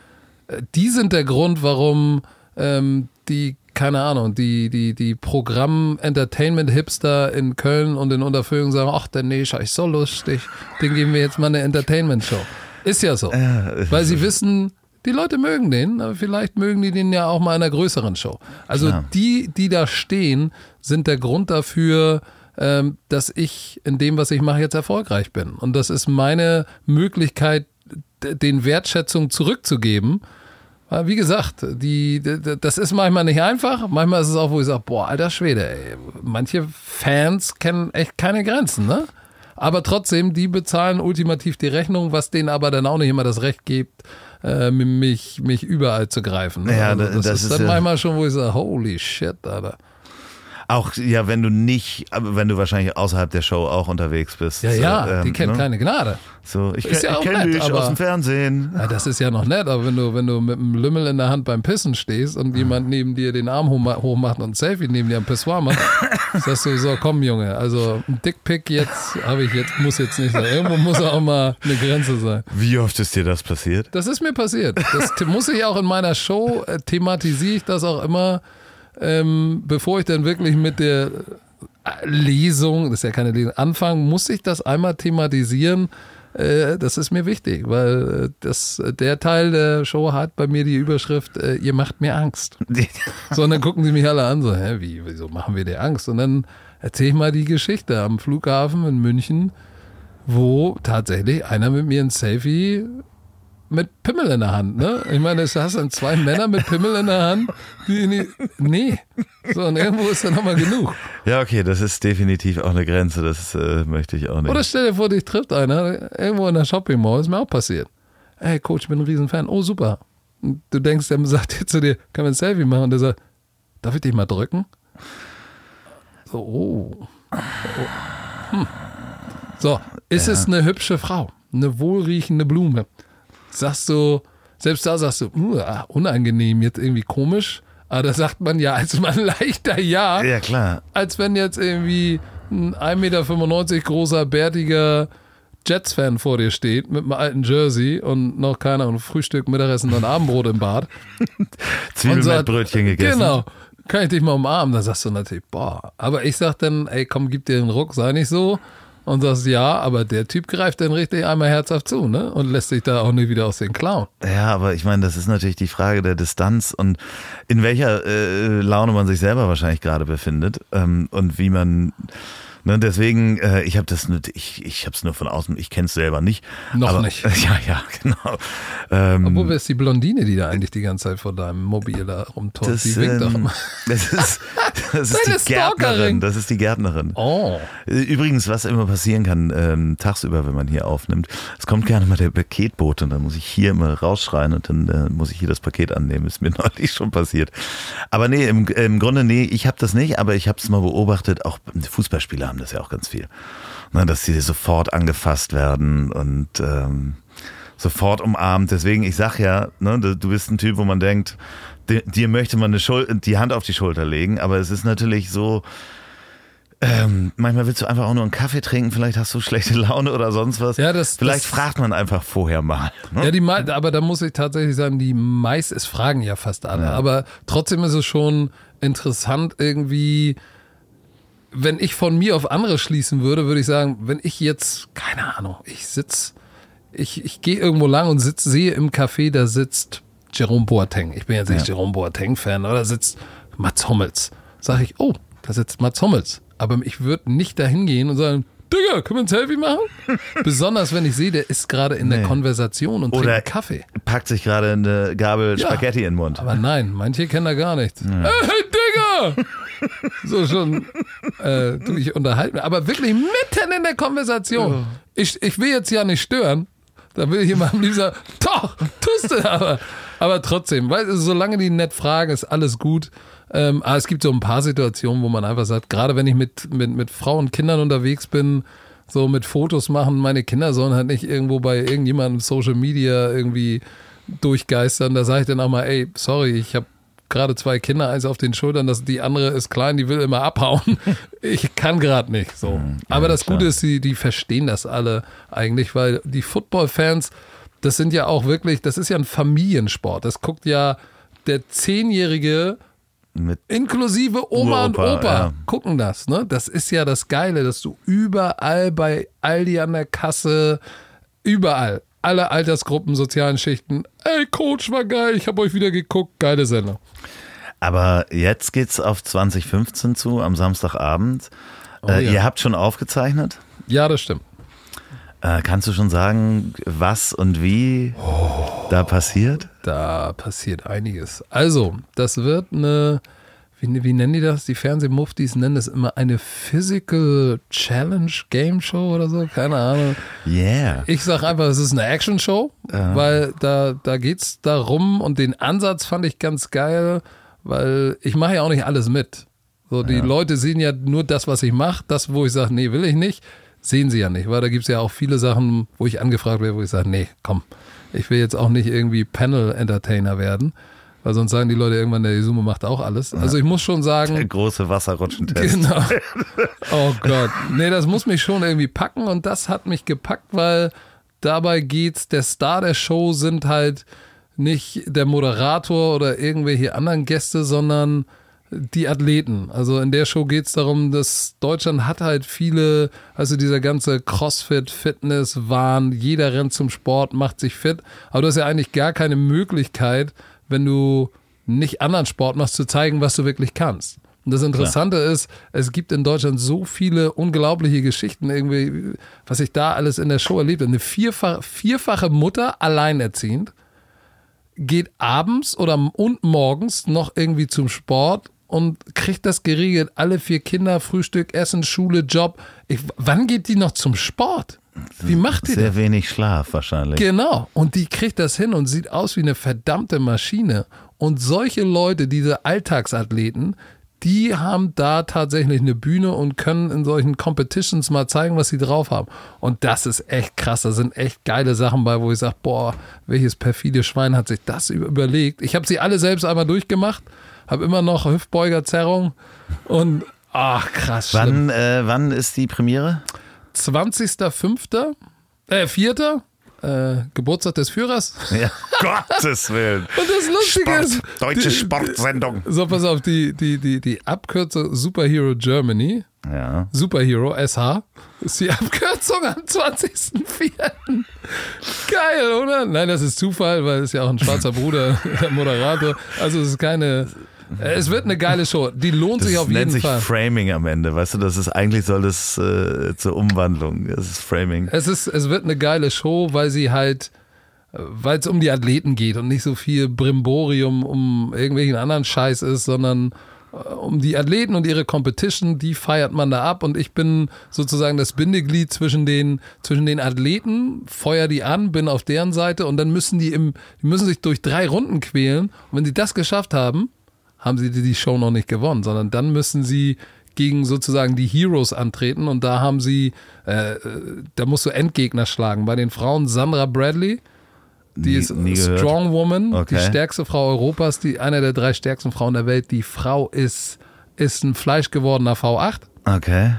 Äh, Die sind der Grund, warum ähm, die, keine Ahnung, die, die, die Programm-Entertainment-Hipster in Köln und in Unterführung sagen, ach, der Nescha ist so lustig, den geben wir jetzt mal eine Entertainment-Show. Ist ja so. Weil sie wissen, die Leute mögen den, aber vielleicht mögen die den ja auch mal in einer größeren Show. Also Klar. die, die da stehen, sind der Grund dafür, dass ich in dem, was ich mache, jetzt erfolgreich bin. Und das ist meine Möglichkeit, den Wertschätzung zurückzugeben. Wie gesagt, die, das ist manchmal nicht einfach. Manchmal ist es auch, wo ich sage, boah, alter Schwede, ey. Manche Fans kennen echt keine Grenzen, ne? Aber trotzdem, die bezahlen ultimativ die Rechnung, was denen aber dann auch nicht immer das Recht gibt, äh, mich, mich überall zu greifen. ne? Ja, also das- das, das ist ist dann ja- manchmal schon, wo ich sage, holy shit, Alter. Auch, ja, wenn du nicht, wenn du wahrscheinlich außerhalb der Show auch unterwegs bist. Ja, ja, ähm, die kennt ne? keine Gnade. So, ich, ja ich kenne dich aber- aus dem Fernsehen. Ja, das ist ja noch nett, aber wenn du, wenn du mit einem Lümmel in der Hand beim Pissen stehst und jemand neben dir den Arm hochma- hochmacht und ein Selfie neben dir am Pissoir macht, sagst du so, komm Junge, also ein Dickpick jetzt habe ich jetzt, muss jetzt nicht sein. Irgendwo muss auch mal eine Grenze sein. Wie oft ist dir das passiert? Das ist mir passiert. Das muss ich auch in meiner Show, äh, thematisiere ich das auch immer, ähm, bevor ich dann wirklich mit der äh, Lesung, das ist ja keine Lesung, anfange, muss ich das einmal thematisieren, äh, das ist mir wichtig, weil äh, das, der Teil der Show hat bei mir die Überschrift, äh, ihr macht mir Angst. so, und dann gucken sie mich alle an, so, hä, wie, wieso machen wir dir Angst? Und dann erzähle ich mal die Geschichte am Flughafen in München, wo tatsächlich einer mit mir ein Selfie mit Pimmel in der Hand, ne? Ich meine, es hast dann zwei Männer mit Pimmel in der Hand, die die, nee. So, und irgendwo ist dann nochmal genug. Ja, okay, das ist definitiv auch eine Grenze, das äh, möchte ich auch nicht. Oder stell dir vor, dich trifft einer irgendwo in der Shopping Mall, ist mir auch passiert. Hey, Coach, ich bin ein Riesenfan. Oh, super. Und du denkst, der sagt dir zu dir, kann man ein Selfie machen? Und der sagt, darf ich dich mal drücken? So, oh. oh. Hm. So, ist ja. es eine hübsche Frau? Eine wohlriechende Blume? Sagst du, selbst da sagst du, uh, unangenehm, jetzt irgendwie komisch. Aber da sagt man ja als man leichter Ja. Ja, klar. Als wenn jetzt irgendwie ein 1,95 Meter großer, bärtiger Jets-Fan vor dir steht mit einem alten Jersey und noch keiner und Frühstück, Mittagessen und Abendbrot im Bad. Zwiebelmettbrötchen gegessen. Genau. Kann ich dich mal umarmen? Da sagst du natürlich, boah. Aber ich sag dann, ey, komm, gib dir den Ruck, sei nicht so und sagst, ja, aber der Typ greift dann richtig einmal herzhaft zu, ne? Und lässt sich da auch nicht wieder aus den klauen. Ja, aber ich meine, das ist natürlich die Frage der Distanz und in welcher äh, Laune man sich selber wahrscheinlich gerade befindet ähm, und wie man Ne, deswegen, äh, ich habe das, ich, ich habe es nur von außen, ich kenne es selber nicht. Noch aber, nicht. Ja, ja, genau. Ähm, Obwohl, wer ist die Blondine, die da eigentlich die ganze Zeit vor deinem Mobil da rumtort? Die winkt doch immer. Das ist, das ist die Gärtnerin. Das ist die Gärtnerin. Oh. Übrigens, was immer passieren kann, ähm, tagsüber, wenn man hier aufnimmt, es kommt gerne mal der Paketbote und dann muss ich hier immer rausschreien und dann äh, muss ich hier das Paket annehmen. Ist mir neulich schon passiert. Aber nee, im, im Grunde, nee, ich habe das nicht, aber ich habe es mal beobachtet, auch Fußballspieler haben das ja auch ganz viel. Ne, dass sie sofort angefasst werden und ähm, sofort umarmt. Deswegen, ich sag ja, ne, du bist ein Typ, wo man denkt, dir möchte man eine Schul die Hand auf die Schulter legen, aber es ist natürlich so, ähm, manchmal willst du einfach auch nur einen Kaffee trinken, vielleicht hast du schlechte Laune oder sonst was. Ja, das, vielleicht das, fragt man einfach vorher mal. Ne? Ja, die, aber da muss ich tatsächlich sagen, die meist, es fragen ja fast alle, ja. aber trotzdem ist es schon interessant irgendwie, wenn ich von mir auf andere schließen würde, würde ich sagen, wenn ich jetzt, keine Ahnung, ich sitze, ich, ich gehe irgendwo lang und sitz, sehe im Café, da sitzt Jerome Boateng. Ich bin jetzt nicht ja. Jerome Boateng-Fan, oder da sitzt Mats Hummels. Sag ich, oh, da sitzt Mats Hummels. Aber ich würde nicht dahin gehen und sagen, Digga, können wir ein Selfie machen? Besonders wenn ich sehe, der ist gerade in nee. der Konversation und Oder trinkt Kaffee. Packt sich gerade eine Gabel ja, Spaghetti in den Mund. Aber nein, manche kennen da gar nichts. Ja. Hey, So schon, äh, du, ich unterhalte Aber wirklich mitten in der Konversation. Ich, ich will jetzt ja nicht stören. Da will ich immer am liebsten sagen, doch, tust du aber. Aber trotzdem, weil solange die nett fragen, ist alles gut. Ähm, aber es gibt so ein paar Situationen, wo man einfach sagt, gerade wenn ich mit, mit, mit Frauen und Kindern unterwegs bin, so mit Fotos machen, meine Kinder sollen halt nicht irgendwo bei irgendjemandem Social Media irgendwie durchgeistern. Da sage ich dann auch mal, ey, sorry, ich habe gerade zwei Kinder, eins auf den Schultern, das, die andere ist klein, die will immer abhauen. Ich kann gerade nicht so. Mhm. Ja, Aber das klar. Gute ist, die, die verstehen das alle eigentlich, weil die Football-Fans, das sind ja auch wirklich, das ist ja ein Familiensport. Das guckt ja der Zehnjährige mit inklusive Oma und Opa ja. gucken das. Ne? Das ist ja das Geile, dass du überall bei Aldi an der Kasse, überall alle Altersgruppen, sozialen Schichten. Ey, Coach, war geil, ich habe euch wieder geguckt, geile Sendung. Aber jetzt geht's auf 2015 zu, am Samstagabend. Oh, äh, ja. Ihr habt schon aufgezeichnet? Ja, das stimmt. Äh, kannst du schon sagen, was und wie oh, da passiert? Da passiert einiges. Also, das wird eine wie, wie nennen die das? Die Fernsehmuftis nennen das immer eine Physical Challenge Game Show oder so, keine Ahnung. Yeah. Ich sag einfach, es ist eine Action Show, uh. weil da, da es darum und den Ansatz fand ich ganz geil, weil ich mache ja auch nicht alles mit. So, die ja. Leute sehen ja nur das, was ich mache, das, wo ich sage, nee, will ich nicht, sehen sie ja nicht, weil da gibt es ja auch viele Sachen, wo ich angefragt werde, wo ich sage, nee, komm, ich will jetzt auch nicht irgendwie Panel-Entertainer werden. Weil sonst sagen die Leute irgendwann, der Isumo macht auch alles. Also ich muss schon sagen. Der große Wasserrutschentest. Genau. Oh Gott. Nee, das muss mich schon irgendwie packen und das hat mich gepackt, weil dabei geht's, der Star der Show sind halt nicht der Moderator oder irgendwelche anderen Gäste, sondern die Athleten. Also in der Show geht es darum, dass Deutschland hat halt viele, also dieser ganze Crossfit, Fitness, Wahn, jeder rennt zum Sport, macht sich fit. Aber du hast ja eigentlich gar keine Möglichkeit, wenn du nicht anderen Sport machst, zu zeigen, was du wirklich kannst. Und das Interessante Klar. ist, es gibt in Deutschland so viele unglaubliche Geschichten, irgendwie, was ich da alles in der Show erlebt habe. Eine vierfache, vierfache Mutter, alleinerziehend, geht abends oder und morgens noch irgendwie zum Sport und kriegt das geregelt. Alle vier Kinder, Frühstück, Essen, Schule, Job. Ich, wann geht die noch zum Sport? Wie macht die Sehr das? wenig Schlaf wahrscheinlich. Genau. Und die kriegt das hin und sieht aus wie eine verdammte Maschine. Und solche Leute, diese Alltagsathleten, die haben da tatsächlich eine Bühne und können in solchen Competitions mal zeigen, was sie drauf haben. Und das ist echt krass. Da sind echt geile Sachen bei, wo ich sage, boah, welches perfide Schwein hat sich das überlegt. Ich habe sie alle selbst einmal durchgemacht, habe immer noch Hüftbeugerzerrung und ach krass. Wann, äh, wann ist die Premiere? 20.05. Äh, 4 äh, Geburtstag des Führers. Ja, Gottes Willen. Und das Lustige Sport, ist. Deutsche die, Sportsendung. So, pass auf, die, die, die, die Abkürzung Superhero Germany. Ja. Superhero SH ist die Abkürzung am 20.04. Geil, oder? Nein, das ist Zufall, weil es ja auch ein schwarzer Bruder, der Moderator. Also es ist keine es wird eine geile Show. Die lohnt das sich auf jeden nennt sich Fall. Framing am Ende, weißt du, das ist eigentlich soll das äh, zur Umwandlung. Das ist Framing. Es ist, es wird eine geile Show, weil sie halt, äh, weil es um die Athleten geht und nicht so viel Brimborium um irgendwelchen anderen Scheiß ist, sondern äh, um die Athleten und ihre Competition, die feiert man da ab und ich bin sozusagen das Bindeglied zwischen den, zwischen den Athleten, feuer die an, bin auf deren Seite und dann müssen die im, die müssen sich durch drei Runden quälen und wenn sie das geschafft haben, haben sie die Show noch nicht gewonnen, sondern dann müssen sie gegen sozusagen die Heroes antreten und da haben sie, äh, da musst du Endgegner schlagen. Bei den Frauen Sandra Bradley, die Nie- ist nie gehört. Strong Woman, Okay. die stärkste Frau Europas, die eine der drei stärksten Frauen der Welt. Die Frau ist, ist ein fleischgewordener V8. Okay.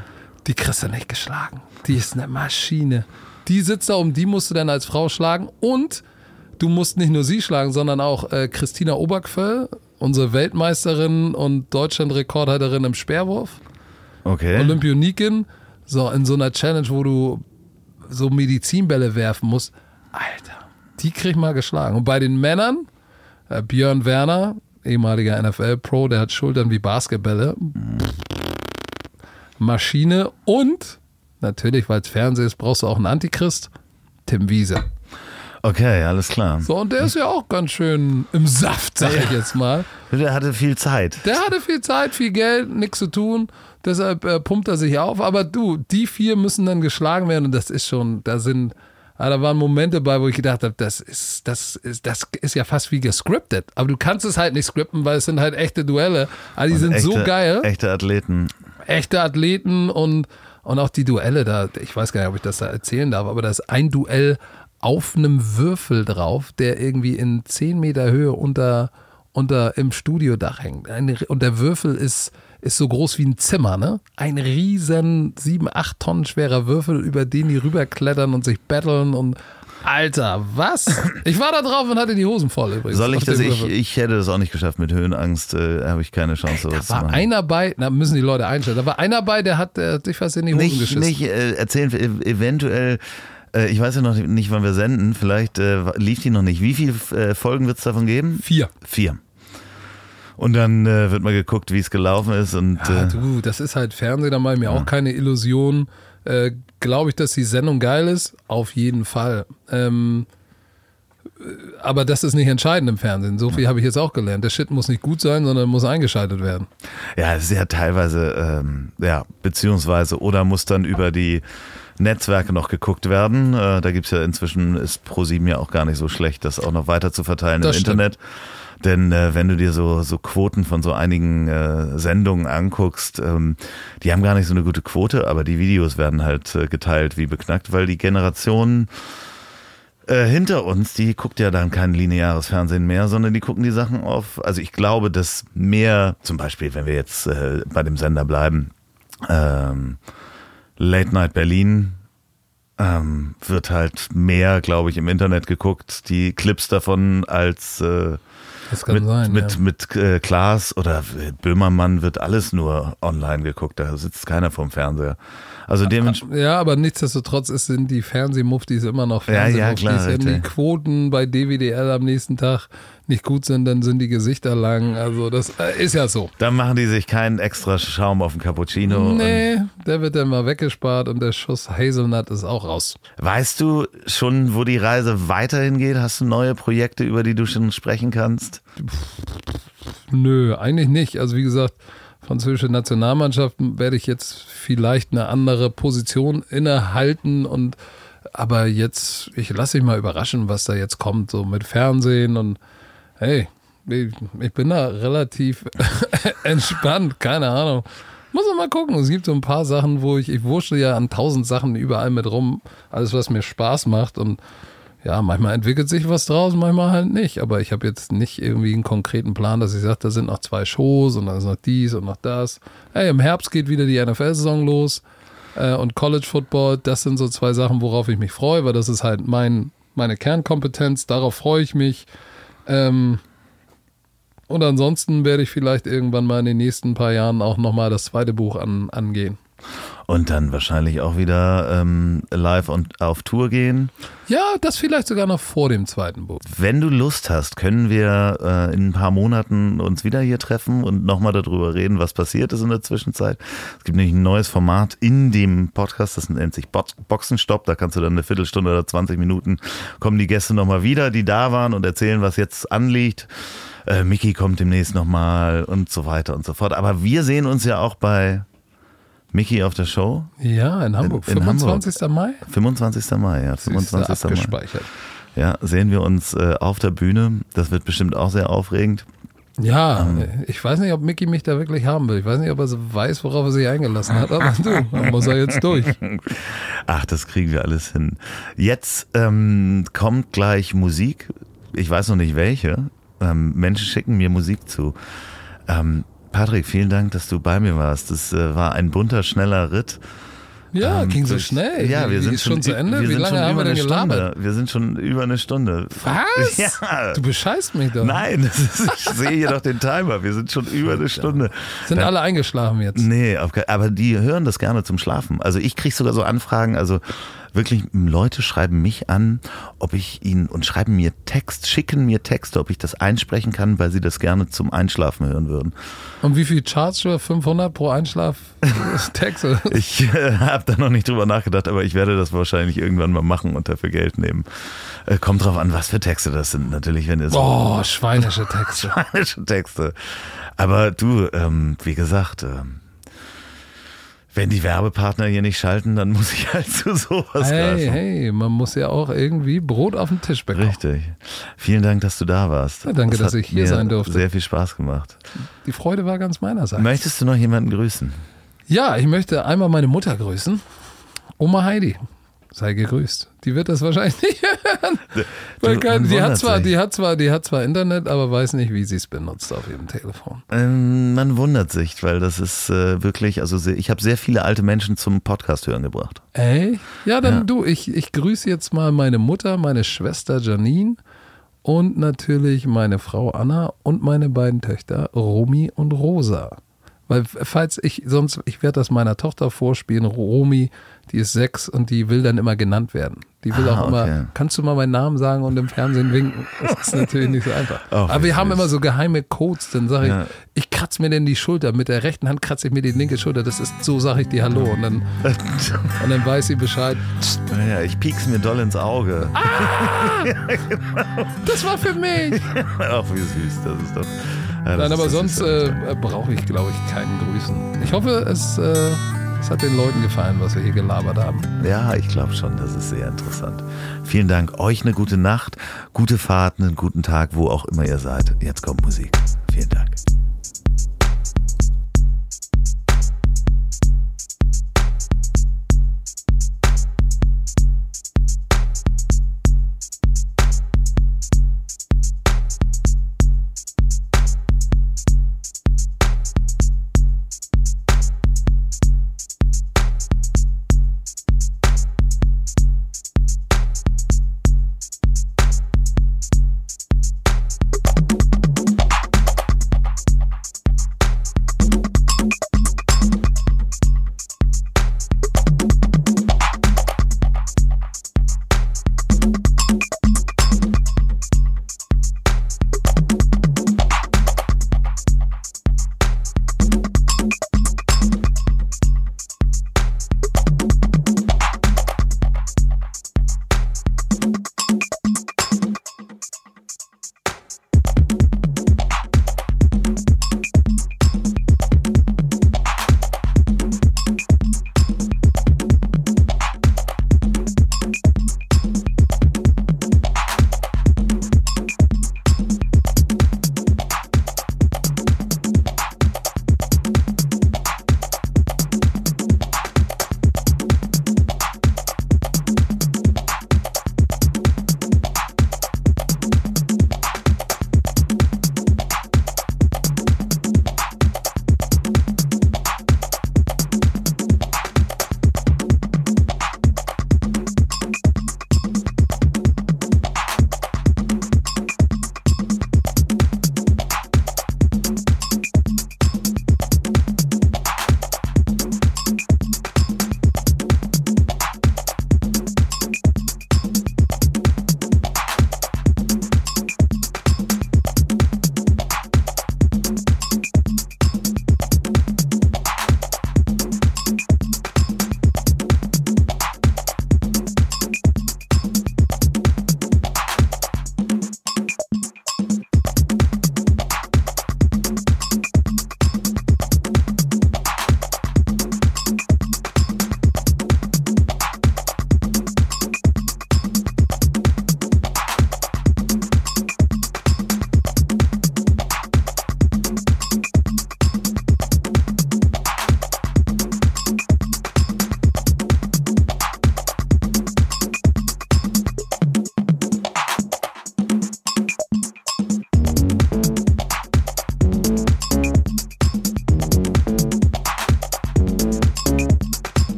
Die kriegst du nicht geschlagen. Die ist eine Maschine. Die sitzt da, um die musst du dann als Frau schlagen. Und du musst nicht nur sie schlagen, sondern auch äh, Christina Obergföll, unsere Weltmeisterin und Deutschlandrekordhalterin im Speerwurf. Okay. Olympionikin. So, in so einer Challenge, wo du so Medizinbälle werfen musst. Alter, die krieg ich mal geschlagen. Und bei den Männern, äh, Björn Werner, ehemaliger NFL-Pro, der hat Schultern wie Basketbälle. Maschine und natürlich, weil es Fernsehen ist, brauchst du auch einen Antichrist. Tim Wiese. Okay, alles klar. So, und der ist ja auch ganz schön im Saft, sag ich jetzt mal. Der hatte viel Zeit. Der hatte viel Zeit, viel Geld, nichts zu tun. Deshalb äh, pumpt er sich auf. Aber du, die vier müssen dann geschlagen werden. Und das ist schon, da sind, ah, da waren Momente bei, wo ich gedacht habe, das ist, das ist, das ist ja fast wie gescriptet. Aber du kannst es halt nicht scripten, weil es sind halt echte Duelle. Aber die sind echte, so geil. Echte Athleten. Echte Athleten und, und auch die Duelle da. Ich weiß gar nicht, ob ich das da erzählen darf, aber da ist ein Duell auf einem Würfel drauf, der irgendwie in 10 Meter Höhe unter, unter im Studiodach hängt. Ein, und der Würfel ist, ist so groß wie ein Zimmer, ne? Ein riesen 7, 8 Tonnen schwerer Würfel, über den die rüberklettern und sich battlen und Alter, was? Ich war da drauf und hatte die Hosen voll übrigens. Soll ich das? Ich, ich hätte das auch nicht geschafft. Mit Höhenangst äh, habe ich keine Chance, sowas Da zu war machen. einer bei, da müssen die Leute einstellen. Da war einer bei, der hat, der hat sich fast in die Hosen nicht, geschissen. nicht äh, erzählen, ev- eventuell, äh, ich weiß ja noch nicht, wann wir senden, vielleicht äh, lief die noch nicht. Wie viele äh, Folgen wird es davon geben? Vier. Vier. Und dann äh, wird mal geguckt, wie es gelaufen ist. Und Ja, äh, du, das ist halt Fernsehen, da mache ich mir auch keine Illusion. Äh, Glaube ich, dass die Sendung geil ist? Auf jeden Fall. Ähm, äh, aber das ist nicht entscheidend im Fernsehen. So viel habe ich jetzt auch gelernt. Der Shit muss nicht gut sein, sondern muss eingeschaltet werden. ja, es ist ja teilweise, ähm, ja, beziehungsweise, oder muss dann über die Netzwerke noch geguckt werden. Äh, da gibt's ja inzwischen, ist ProSieben ja auch gar nicht so schlecht, das auch noch weiter zu verteilen Das im stimmt. Internet. Denn äh, wenn du dir so, so Quoten von so einigen äh, Sendungen anguckst, ähm, die haben gar nicht so eine gute Quote, aber die Videos werden halt äh, geteilt wie beknackt, weil die Generation äh, hinter uns, die guckt ja dann kein lineares Fernsehen mehr, sondern die gucken die Sachen auf. Also ich glaube, dass mehr, zum Beispiel, wenn wir jetzt äh, bei dem Sender bleiben, ähm, Late Night Berlin ähm, wird halt mehr, glaube ich, im Internet geguckt, die Clips davon als äh, mit, sein. Mit, ja. mit äh, Klaas oder Böhmermann wird alles nur online geguckt. Da sitzt keiner vorm Fernseher. Also dementsprechend. Ja, aber nichtsdestotrotz sind die Fernsehmuftis immer noch Ja, ja, Fernsehmuftis. klar, Wenn die. Quoten bei DWDL am nächsten Tag nicht gut sind, dann sind die Gesichter lang. Also das äh, ist ja so. Da machen die sich keinen extra Schaum auf den Cappuccino. Nee, der wird dann mal weggespart und der Schuss Hazelnut ist auch raus. Weißt du schon, wo die Reise weiterhin geht? Hast du neue Projekte, über die du schon sprechen kannst? Nö, eigentlich nicht. Also wie gesagt, französische Nationalmannschaft werde ich jetzt vielleicht eine andere Position innehalten und aber jetzt, ich lasse mich mal überraschen, was da jetzt kommt, so mit Fernsehen und hey, ich, bin da relativ entspannt, keine Ahnung. Muss man mal gucken. Es gibt so ein paar Sachen, wo ich, ich wurschtel ja an tausend Sachen überall mit rum, alles was mir Spaß macht und ja, manchmal entwickelt sich was draus, manchmal halt nicht. Aber ich habe jetzt nicht irgendwie einen konkreten Plan, dass ich sage, da sind noch zwei Shows und dann ist noch dies und noch das. Hey, im Herbst geht wieder die NFL-Saison los äh, und College Football. Das sind so zwei Sachen, worauf ich mich freue, weil das ist halt mein, meine Kernkompetenz. Darauf freue ich mich. Ähm, und ansonsten werde ich vielleicht irgendwann mal in den nächsten paar Jahren auch nochmal das zweite Buch an, angehen. Und dann wahrscheinlich auch wieder ähm, live und auf Tour gehen. Ja, das vielleicht sogar noch vor dem zweiten Buch. Wenn du Lust hast, können wir äh, in ein paar Monaten uns wieder hier treffen und nochmal darüber reden, was passiert ist in der Zwischenzeit. Es gibt nämlich ein neues Format in dem Podcast, das nennt sich Bo Boxenstopp. Da kannst du dann eine Viertelstunde oder 20 Minuten kommen die Gäste nochmal wieder, die da waren und erzählen, was jetzt anliegt. Äh, Mickey kommt demnächst nochmal und so weiter und so fort. Aber wir sehen uns ja auch bei Mickey auf der Show. Ja, in Hamburg. In- in 25. Mai? 25. Mai, ja. Sie ist da 25. Mai. abgespeichert. Ja, sehen wir uns äh, auf der Bühne. Das wird bestimmt auch sehr aufregend. Ja, Ähm. ich weiß nicht, ob Mickey mich da wirklich haben will. Ich weiß nicht, ob er so weiß, worauf er sich eingelassen hat. Aber du, da muss er jetzt durch. Ach, das kriegen wir alles hin. Jetzt ähm, kommt gleich Musik. Ich weiß noch nicht welche. Ähm, Menschen schicken mir Musik zu. Ähm, Patrick, vielen Dank, dass du bei mir warst. Das äh, war ein bunter, schneller Ritt. Ja, Ähm, ging so schnell. Ja, wir sind ist schon zu Ende. Wir Wie lange schon haben wir denn gelabert? Wir sind schon über eine Stunde. Was? Ja. Du bescheißt mich doch. Nein, ist, ich sehe hier doch den Timer. Wir sind schon über eine Stunde. Sind alle eingeschlafen jetzt? Nee, aber die hören das gerne zum Schlafen. Also ich kriege sogar so Anfragen, also wirklich Leute schreiben mich an, ob ich ihnen und schreiben mir Text, schicken mir Texte, ob ich das einsprechen kann, weil sie das gerne zum Einschlafen hören würden. Und wie viel chargst du? 500 pro Einschlaf? Text? oder? Ich äh, habe da noch nicht drüber nachgedacht, aber ich werde das wahrscheinlich irgendwann mal machen und dafür Geld nehmen. Äh, kommt drauf an, was für Texte das sind. Natürlich, wenn ihr so Oh, schweinische Texte. spanische Texte. Aber du, ähm, wie gesagt, ähm, wenn die Werbepartner hier nicht schalten, dann muss ich halt zu sowas Hey, greifen. hey, man muss ja auch irgendwie Brot auf den Tisch bekommen. Richtig. Vielen Dank, dass du da warst. Ja, danke, Das dass ich hier sein durfte. Sehr viel Spaß gemacht. Die Freude war ganz meinerseits. Möchtest du noch jemanden grüßen? Ja, ich möchte einmal meine Mutter grüßen. Oma Heidi. Sei gegrüßt. Die wird das wahrscheinlich nicht hören. Weil kein, die, hat zwar, sich. die, hat zwar, die hat zwar Internet, aber weiß nicht, wie sie es benutzt auf ihrem Telefon. Ähm, man wundert sich, weil das ist äh, wirklich, also sehr, ich habe sehr viele alte Menschen zum Podcast hören gebracht. Ey? Ja, dann Ja. du, ich, ich grüße jetzt mal meine Mutter, meine Schwester Janine und natürlich meine Frau Anna und meine beiden Töchter Romy und Rosa. Weil falls ich, sonst, ich werde das meiner Tochter vorspielen, Romy, die ist sechs und die will dann immer genannt werden. Die will Ah, auch immer, okay. kannst du mal meinen Namen sagen und im Fernsehen winken? Das ist natürlich nicht so einfach. Ach, Aber wir haben immer so geheime Codes, dann sage ich, Ja. ich kratze mir denn die Schulter, mit der rechten Hand kratze ich mir die linke Schulter, das ist, so sage ich dir Hallo und dann, und dann weiß sie Bescheid. Naja, ich piek's mir doll ins Auge. Ah! Das war für mich. Ach, wie süß, das ist doch. Ja, Nein, aber sonst äh, brauche ich, glaube ich, keinen Grüßen. Ich hoffe, es, äh, es hat den Leuten gefallen, was wir hier gelabert haben. Ja, ich glaube schon, das ist sehr interessant. Vielen Dank. Euch eine gute Nacht, gute Fahrt, einen guten Tag, wo auch immer ihr seid. Jetzt kommt Musik. Vielen Dank.